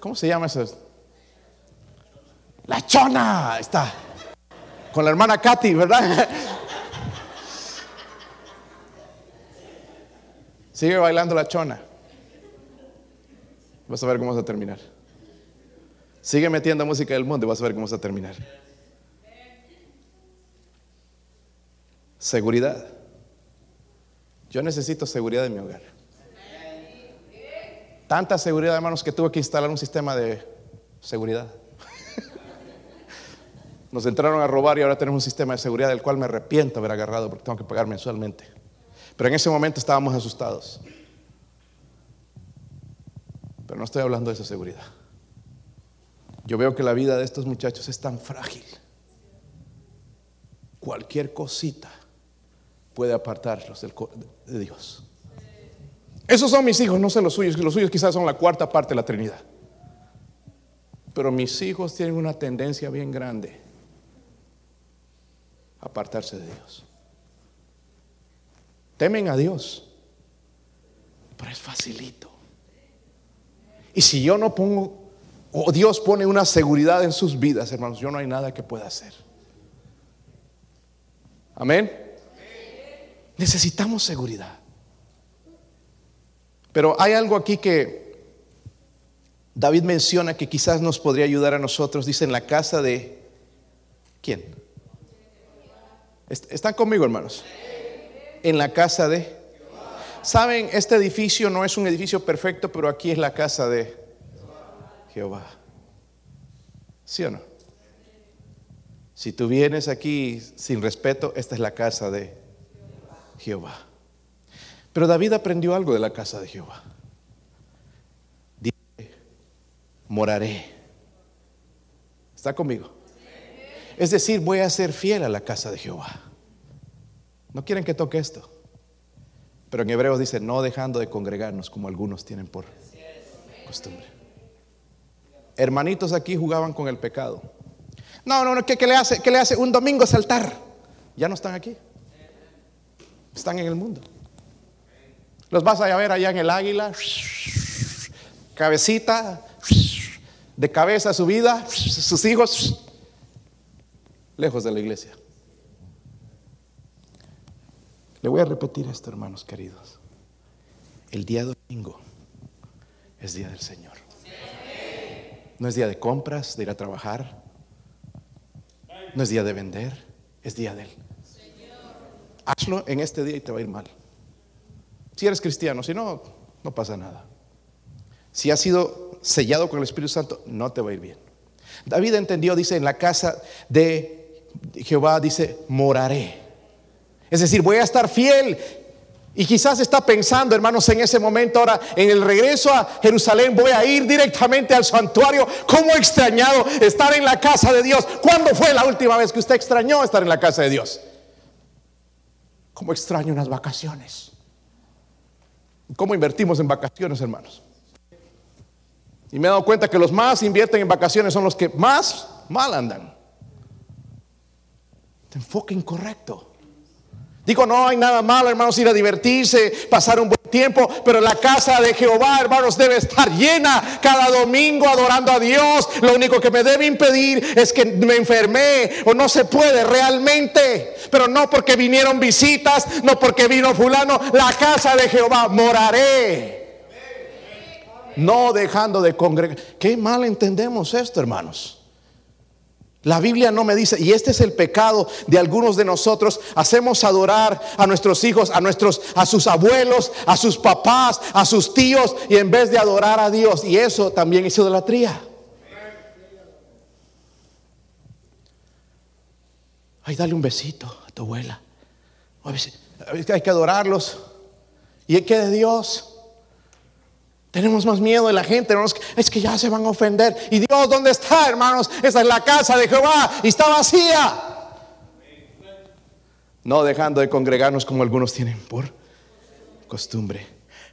¿Cómo se llama eso? La chona está. Con la hermana Katy, ¿verdad? Sigue bailando la chona. Vas a ver cómo vas a terminar. Sigue metiendo música del mundo y vas a ver cómo vas a terminar. Seguridad. Yo necesito seguridad en mi hogar. Tanta seguridad, hermanos, que tuve que instalar un sistema de seguridad. Nos entraron a robar y ahora tenemos un sistema de seguridad del cual me arrepiento haber agarrado porque tengo que pagar mensualmente. Pero en ese momento estábamos asustados. Pero no estoy hablando de esa seguridad. Yo veo que la vida de estos muchachos es tan frágil. Cualquier cosita puede apartarlos de Dios. Esos son mis hijos, no sé los suyos, los suyos quizás son la cuarta parte de la Trinidad. Pero mis hijos tienen una tendencia bien grande a apartarse de Dios. Temen a Dios, pero es facilito. Y si yo no pongo, o Dios pone una seguridad en sus vidas, hermanos, yo no hay nada que pueda hacer. Amén. Necesitamos seguridad. Pero hay algo aquí que David menciona que quizás nos podría ayudar a nosotros. Dice en la casa de... ¿Quién? ¿Están conmigo, hermanos? En la casa de... Saben, este edificio no es un edificio perfecto, pero aquí es la casa de Jehová. ¿Sí o no? Si tú vienes aquí sin respeto, esta es la casa de Jehová. Pero David aprendió algo de la casa de Jehová. Moraré. ¿Está conmigo? Es decir, voy a ser fiel a la casa de Jehová. No quieren que toque esto. Pero en Hebreos dice, no dejando de congregarnos como algunos tienen por costumbre. hermanitos aquí jugaban con el pecado. No, no, no, ¿qué, le hace, ¿qué le hace un domingo saltar? Ya no están aquí. Están en el mundo. Los vas a ver allá en el águila, cabecita, de cabeza subida, sus hijos, lejos de la iglesia. Le voy a repetir esto, hermanos queridos. El día domingo es día del Señor. No es día de compras, de ir a trabajar. No es día de vender, es día de Él. Hazlo en este día y te va a ir mal. Si eres cristiano, si no, no pasa nada. Si has sido sellado con el Espíritu Santo, no te va a ir bien. David entendió, dice, en la casa de Jehová, dice, moraré. Es decir, voy a estar fiel. Y quizás está pensando, hermanos, en ese momento ahora, en el regreso a Jerusalén, voy a ir directamente al santuario. ¿Cómo extrañado estar en la casa de Dios? ¿Cuándo fue la última vez que usted extrañó estar en la casa de Dios? ¿Cómo extraño unas vacaciones? ¿Cómo invertimos en vacaciones, hermanos? Y me he dado cuenta que los más invierten en vacaciones son los que más mal andan. Enfoque incorrecto. Digo, no hay nada malo, hermanos, ir a divertirse, pasar un buen tiempo, pero la casa de Jehová, hermanos, debe estar llena cada domingo adorando a Dios. Lo único que me debe impedir es que me enfermé o no se puede realmente, pero no porque vinieron visitas, no porque vino fulano, la casa de Jehová moraré. No dejando de congregar. Qué mal entendemos esto, hermanos. La Biblia no me dice, y este es el pecado de algunos de nosotros, hacemos adorar a nuestros hijos, a nuestros a sus abuelos, a sus papás, a sus tíos y en vez de adorar a Dios, y eso también es idolatría. Ay, dale un besito a tu abuela. Hay que adorarlos. ¿Y que de Dios? Tenemos más miedo de la gente, Es que ya se van a ofender. ¿Y Dios dónde está, hermanos? Esa es la casa de Jehová y está vacía. No dejando de congregarnos como algunos tienen por costumbre.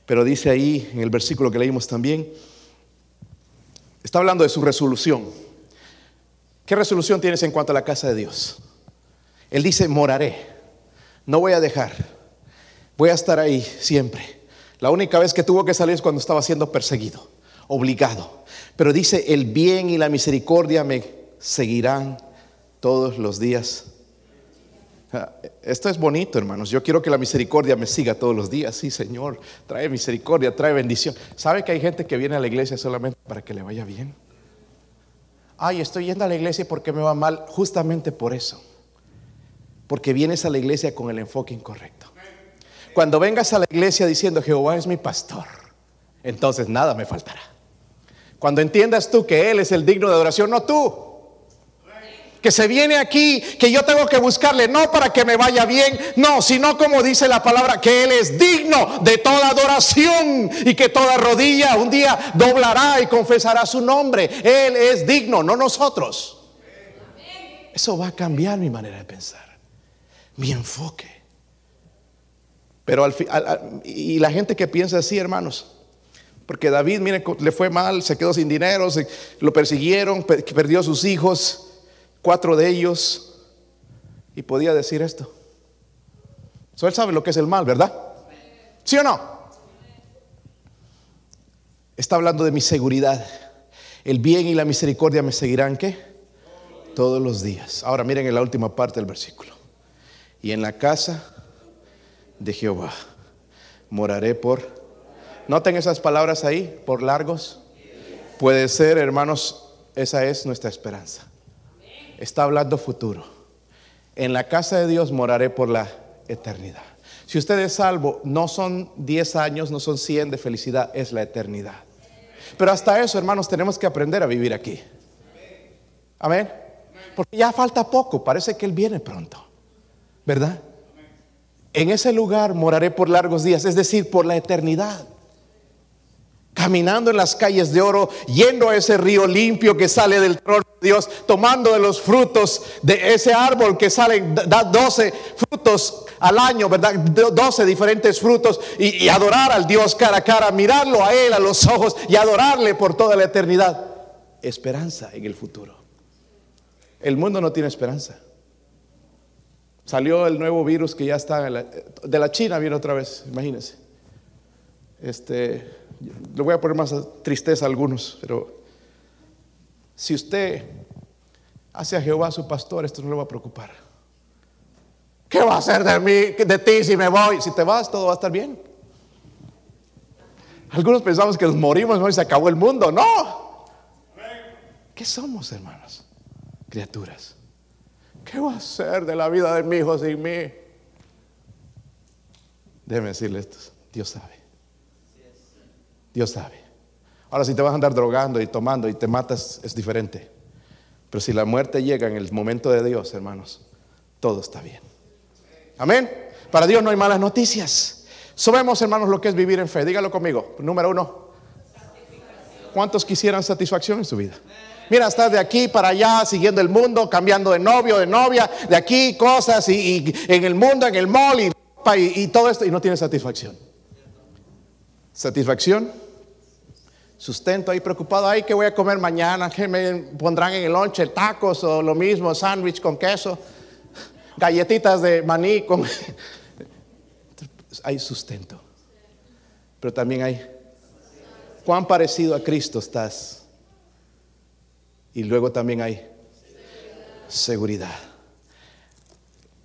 Pero dice ahí en el versículo que leímos también, está hablando de su resolución. ¿Qué resolución tienes en cuanto a la casa de Dios? Él dice, moraré, no voy a dejar, voy a estar ahí siempre. La única vez que tuvo que salir es cuando estaba siendo perseguido, obligado. Pero dice, el bien y la misericordia me seguirán todos los días. Ah, esto es bonito, hermanos. Yo quiero que la misericordia me siga todos los días. Sí, Señor, trae misericordia, trae bendición. ¿Sabe que hay gente que viene a la iglesia solamente para que le vaya bien? Ay, estoy yendo a la iglesia porque me va mal. Justamente por eso. Porque vienes a la iglesia con el enfoque incorrecto. Cuando vengas a la iglesia diciendo Jehová es mi pastor, entonces nada me faltará. Cuando entiendas tú que Él es el digno de adoración, no tú. Que se viene aquí, que yo tengo que buscarle, no para que me vaya bien, no, sino como dice la palabra, que Él es digno de toda adoración y que toda rodilla un día doblará y confesará su nombre. Él es digno, no nosotros. Eso va a cambiar mi manera de pensar, mi enfoque. Pero al, y la gente que piensa así, hermanos, porque David, miren, le fue mal, se quedó sin dinero, lo persiguieron, perdió sus hijos, cuatro de ellos, y podía decir esto. So, él sabe lo que es el mal, ¿verdad? ¿Sí o no? Está hablando de mi seguridad. El bien y la misericordia me seguirán, ¿qué? Todos los días. Ahora miren en la última parte del versículo. Y en la casa de Jehová. Moraré por... Noten esas palabras ahí, por largos. Puede ser, hermanos, esa es nuestra esperanza. Está hablando futuro. En la casa de Dios moraré por la eternidad. Si usted es salvo, no son 10 años, no son 100 de felicidad, es la eternidad. Pero hasta eso, hermanos, tenemos que aprender a vivir aquí. Amén. Porque ya falta poco, parece que Él viene pronto. ¿Verdad? En ese lugar moraré por largos días, es decir, por la eternidad. Caminando en las calles de oro, yendo a ese río limpio que sale del trono de Dios, tomando de los frutos de ese árbol que sale, da 12 frutos al año, ¿verdad? 12 diferentes frutos y, y adorar al Dios cara a cara, mirarlo a Él a los ojos y adorarle por toda la eternidad. esperanza en el futuro. El mundo no tiene esperanza. Salió el nuevo virus que ya está de la China viene otra vez, imagínense. Este, le voy a poner más tristeza a algunos, pero si usted hace a Jehová su pastor, esto no le va a preocupar. ¿Qué va a hacer de mí, de ti si me voy? Si te vas, todo va a estar bien. Algunos pensamos que nos morimos y se acabó el mundo. No. ¿Qué somos, hermanos? Criaturas. ¿Qué va a ser de la vida de mi hijo sin mí? Déjeme decirle esto. Dios sabe. Dios sabe. Ahora, si te vas a andar drogando y tomando y te matas, es diferente. Pero si la muerte llega en el momento de Dios, hermanos, todo está bien. Amén. Para Dios no hay malas noticias. Sabemos, hermanos, lo que es vivir en fe. Dígalo conmigo. Número uno. ¿Cuántos quisieran satisfacción en su vida? Mira, estás de aquí para allá, siguiendo el mundo, cambiando de novio, de novia, de aquí cosas y, en el mundo, en el mall y, y todo esto y no tienes satisfacción. Satisfacción, sustento ahí preocupado, ay, ¿qué voy a comer mañana? ¿Qué me pondrán en el lonche? Tacos o lo mismo, sándwich con queso, galletitas de maní con... hay sustento, pero también hay... ¿Cuán parecido a Cristo estás? Y luego también hay seguridad.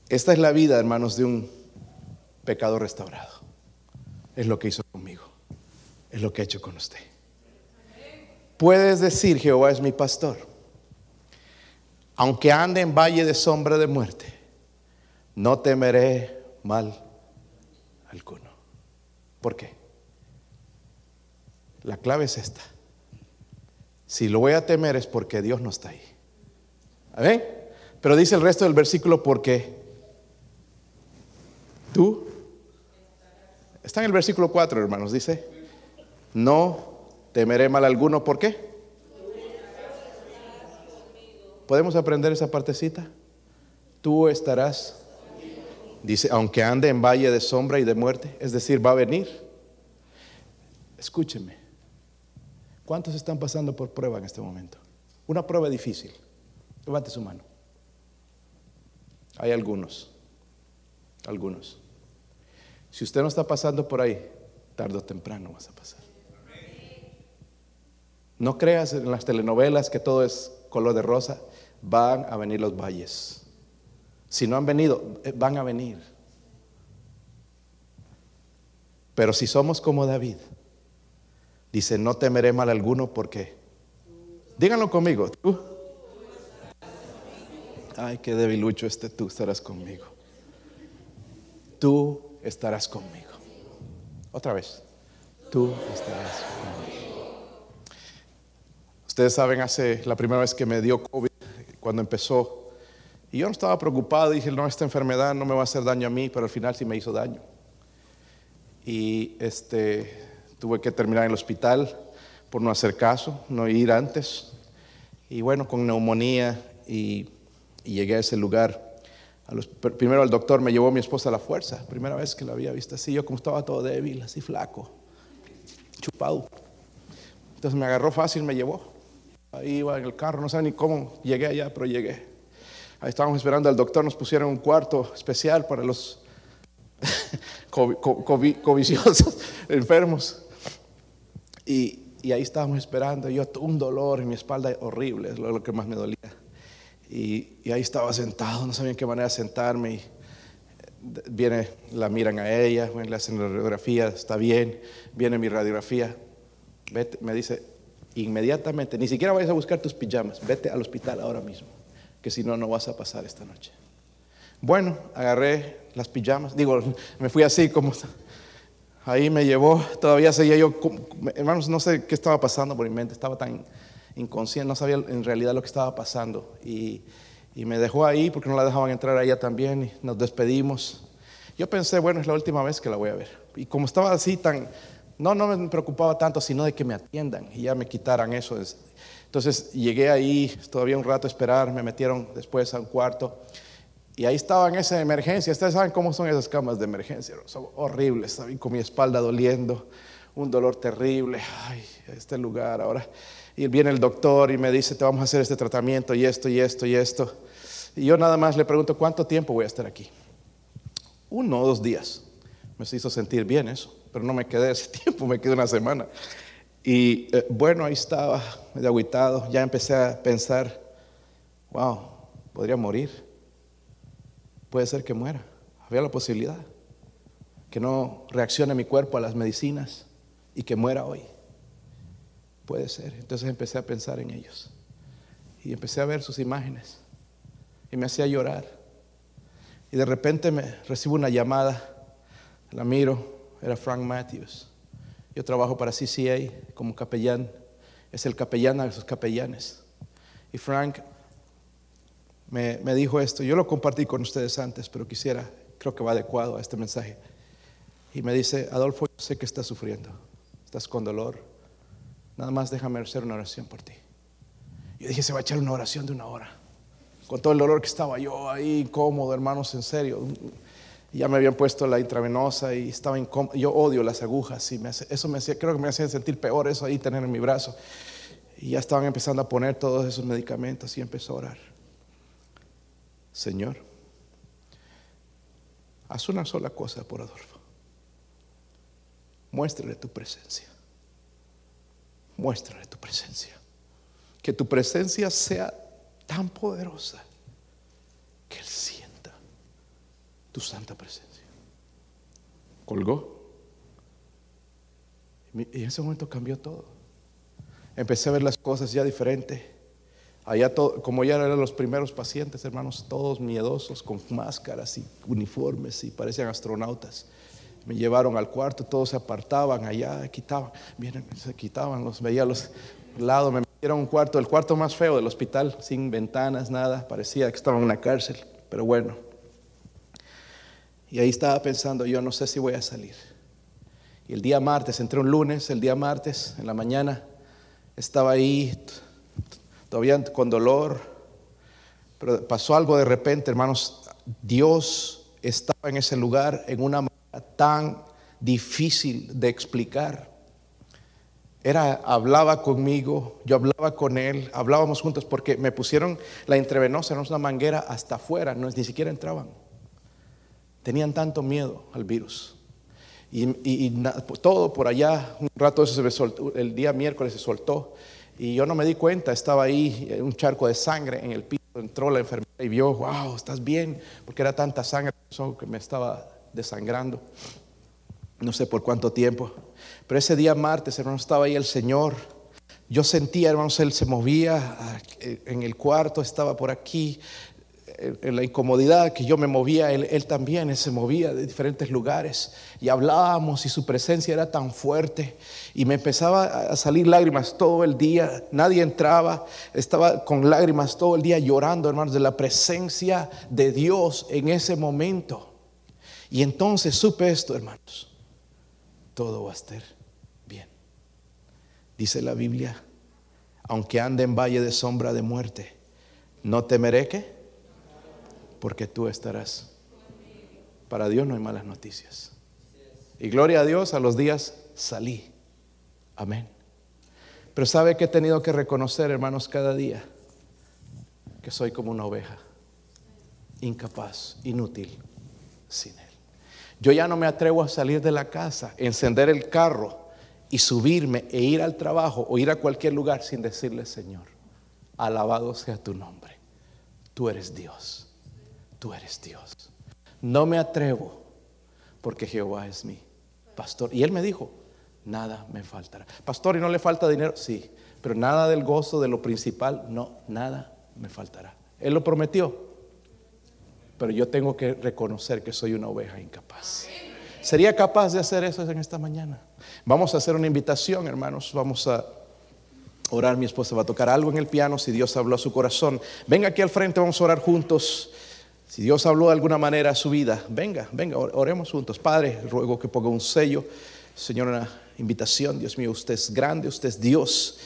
Esta es la vida, hermanos, de un pecador restaurado. Es lo que hizo conmigo. Es lo que ha hecho con usted. Puedes decir, Jehová es mi pastor. Aunque ande en valle de sombra de muerte, no temeré mal alguno. ¿Por qué? La clave es esta. Si lo voy a temer es porque Dios no está ahí. ¿Amén? Pero dice el resto del versículo porque tú. Está en el versículo 4, hermanos. Dice, no temeré mal alguno. ¿Por qué? ¿Podemos aprender esa partecita? Tú estarás. Dice, aunque ande en valle de sombra y de muerte, es decir, va a venir. Escúcheme. ¿Cuántos están pasando por prueba en este momento? Una prueba difícil. Levante su mano. Hay algunos. Algunos. Si usted no está pasando por ahí, tarde o temprano vas a pasar. No creas en las telenovelas que todo es color de rosa. Van a venir los valles. Si no han venido, eh, van a venir. Pero si somos como David, Dice, no temeré mal alguno porque... Díganlo conmigo, tú. Ay, qué debilucho este tú estarás conmigo. Tú estarás conmigo. Otra vez. Tú estarás conmigo. Ustedes saben, hace la primera vez que me dio COVID, cuando empezó, y yo no estaba preocupado, dije, no, esta enfermedad no me va a hacer daño a mí, pero al final sí me hizo daño. Y este, Tuve que terminar en el hospital por no hacer caso, no ir antes. Y bueno, con neumonía y, llegué a ese lugar. primero el doctor me llevó a mi esposa a la fuerza, primera vez que la había visto así, yo como estaba todo débil, así flaco, chupado. Entonces me agarró fácil, me llevó. Ahí iba en el carro, no sé ni cómo llegué allá, pero llegué. Ahí estábamos esperando al doctor, nos pusieron un cuarto especial para los coviciosos enfermos. Y, ahí estábamos esperando. Yo un dolor en mi espalda horrible, es lo, que más me dolía. Y, ahí estaba sentado, no sabía en qué manera sentarme. Y eh, viene, la miran a ella, le hacen la radiografía, está bien. Viene mi radiografía. Vete, me dice, inmediatamente, ni siquiera vayas a buscar tus pijamas, vete al hospital ahora mismo, que si no, no vas a pasar esta noche. Bueno, agarré las pijamas, digo, me fui así como Ahí me llevó, todavía seguía yo, hermanos, no sé qué estaba pasando por mi mente, estaba tan inconsciente, no sabía en realidad lo que estaba pasando. Y, me dejó ahí porque no la dejaban entrar a ella también y nos despedimos. Yo pensé, bueno, es la última vez que la voy a ver. Y como estaba así tan, no, no me preocupaba tanto, sino de que me atiendan y ya me quitaran eso. Entonces llegué ahí, todavía un rato esperar, me metieron después a un cuarto. Y ahí estaba en esa emergencia. Ustedes saben cómo son esas camas de emergencia. Son horribles. Estaba con mi espalda doliendo. Un dolor terrible. Ay, este lugar. Ahora Y viene el doctor y me dice, te vamos a hacer este tratamiento y esto y esto y esto. Y yo nada más le pregunto, ¿cuánto tiempo voy a estar aquí? Uno o dos días. Me hizo sentir bien eso, pero no me quedé ese tiempo, me quedé una semana. Y eh, bueno, ahí estaba, medio aguitado. Ya empecé a pensar, wow, podría morir. Puede ser que muera. Había la posibilidad que no reaccione mi cuerpo a las medicinas y que muera hoy. Puede ser. Entonces empecé a pensar en ellos. Y empecé a ver sus imágenes. Y me hacía llorar. Y de repente me recibo una llamada. La miro. Era Frank Matthews. Yo trabajo para CCA como capellán. Es el capellán de sus capellanes. Y Frank me, dijo esto. Yo lo compartí con ustedes antes, pero quisiera, creo que va adecuado a este mensaje. Y me dice, Adolfo, yo sé que estás sufriendo, estás con dolor. Nada más déjame hacer una oración por ti. Yo dije, se va a echar una oración de una hora. Con todo el dolor que estaba yo ahí, incómodo, hermanos, en serio. Ya me habían puesto la intravenosa y estaba incómodo. Yo odio las agujas y me eso me hacía, creo que me hacía sentir peor eso ahí, tener en mi brazo. Y ya estaban empezando a poner todos esos medicamentos y empezó a orar. Señor, haz una sola cosa por Adolfo. Muéstrale tu presencia. Muéstrale tu presencia. Que tu presencia sea tan poderosa que Él sienta tu santa presencia. Colgó. Y en ese momento cambió todo. Empecé a ver las cosas ya diferentes. Allá todo, como ya eran los primeros pacientes, hermanos, todos miedosos, con máscaras y uniformes y parecían astronautas. Me llevaron al cuarto, todos se apartaban allá, quitaban, miren, se quitaban, los veía a los lados, me metieron un cuarto, el cuarto más feo del hospital, sin ventanas, nada, parecía que estaba en una cárcel, pero bueno. Y ahí estaba pensando, yo no sé si voy a salir. Y el día martes, entré un lunes, el día martes, en la mañana, estaba ahí, todavía con dolor, pero pasó algo de repente, hermanos, Dios estaba en ese lugar en una tan difícil de explicar. Era, hablaba conmigo, yo hablaba con él, hablábamos juntos porque me pusieron la intravenosa, no es una manguera hasta afuera, no, ni siquiera entraban. Tenían tanto miedo al virus. Y, todo por allá, un rato eso se soltó, el día miércoles se soltó y yo no me di cuenta, estaba ahí un charco de sangre en el piso, entró la enfermera y vio, wow, estás bien, porque era tanta sangre que me estaba desangrando. No sé por cuánto tiempo. Pero ese día martes, hermano, estaba ahí el Señor. Yo sentía, hermanos, Él se movía ah, en el cuarto, estaba por aquí. En la incomodidad que yo me movía, él, él también se movía de diferentes lugares. Y hablábamos y su presencia era tan fuerte. Y me empezaba a salir lágrimas todo el día. Nadie entraba. Estaba con lágrimas todo el día llorando, hermanos, de la presencia de Dios en ese momento. Y entonces supe esto, hermanos. Todo va a estar bien. Dice la Biblia, aunque ande en valle de sombra de muerte, no temeré que, porque tú estarás. Para Dios no hay malas noticias. Y gloria a Dios, a los días salí. Amén. Pero sabe que he tenido que reconocer, hermanos, cada día que soy como una oveja, incapaz, inútil, sin Él. Yo ya no me atrevo a salir de la casa, encender el carro y subirme e ir al trabajo o ir a cualquier lugar sin decirle, Señor, alabado sea tu nombre. Tú eres Dios. Tú eres Dios. No me atrevo porque Jehová es mi pastor. Y él me dijo, nada me faltará. Pastor, ¿y no le falta dinero? Sí, pero nada del gozo, de lo principal, no, nada me faltará. Él lo prometió pero yo tengo que reconocer que soy una oveja incapaz. ¿Sería capaz de hacer eso en esta mañana? Vamos a hacer una invitación, hermanos. Vamos a orar. Mi esposa va a tocar algo en el piano si Dios habló a su corazón. Venga aquí al frente, vamos a orar juntos. Si Dios habló de alguna manera a su vida, venga, venga, oremos juntos. Padre, ruego que ponga un sello. Señor, una invitación. Dios mío, usted es grande, usted es Dios.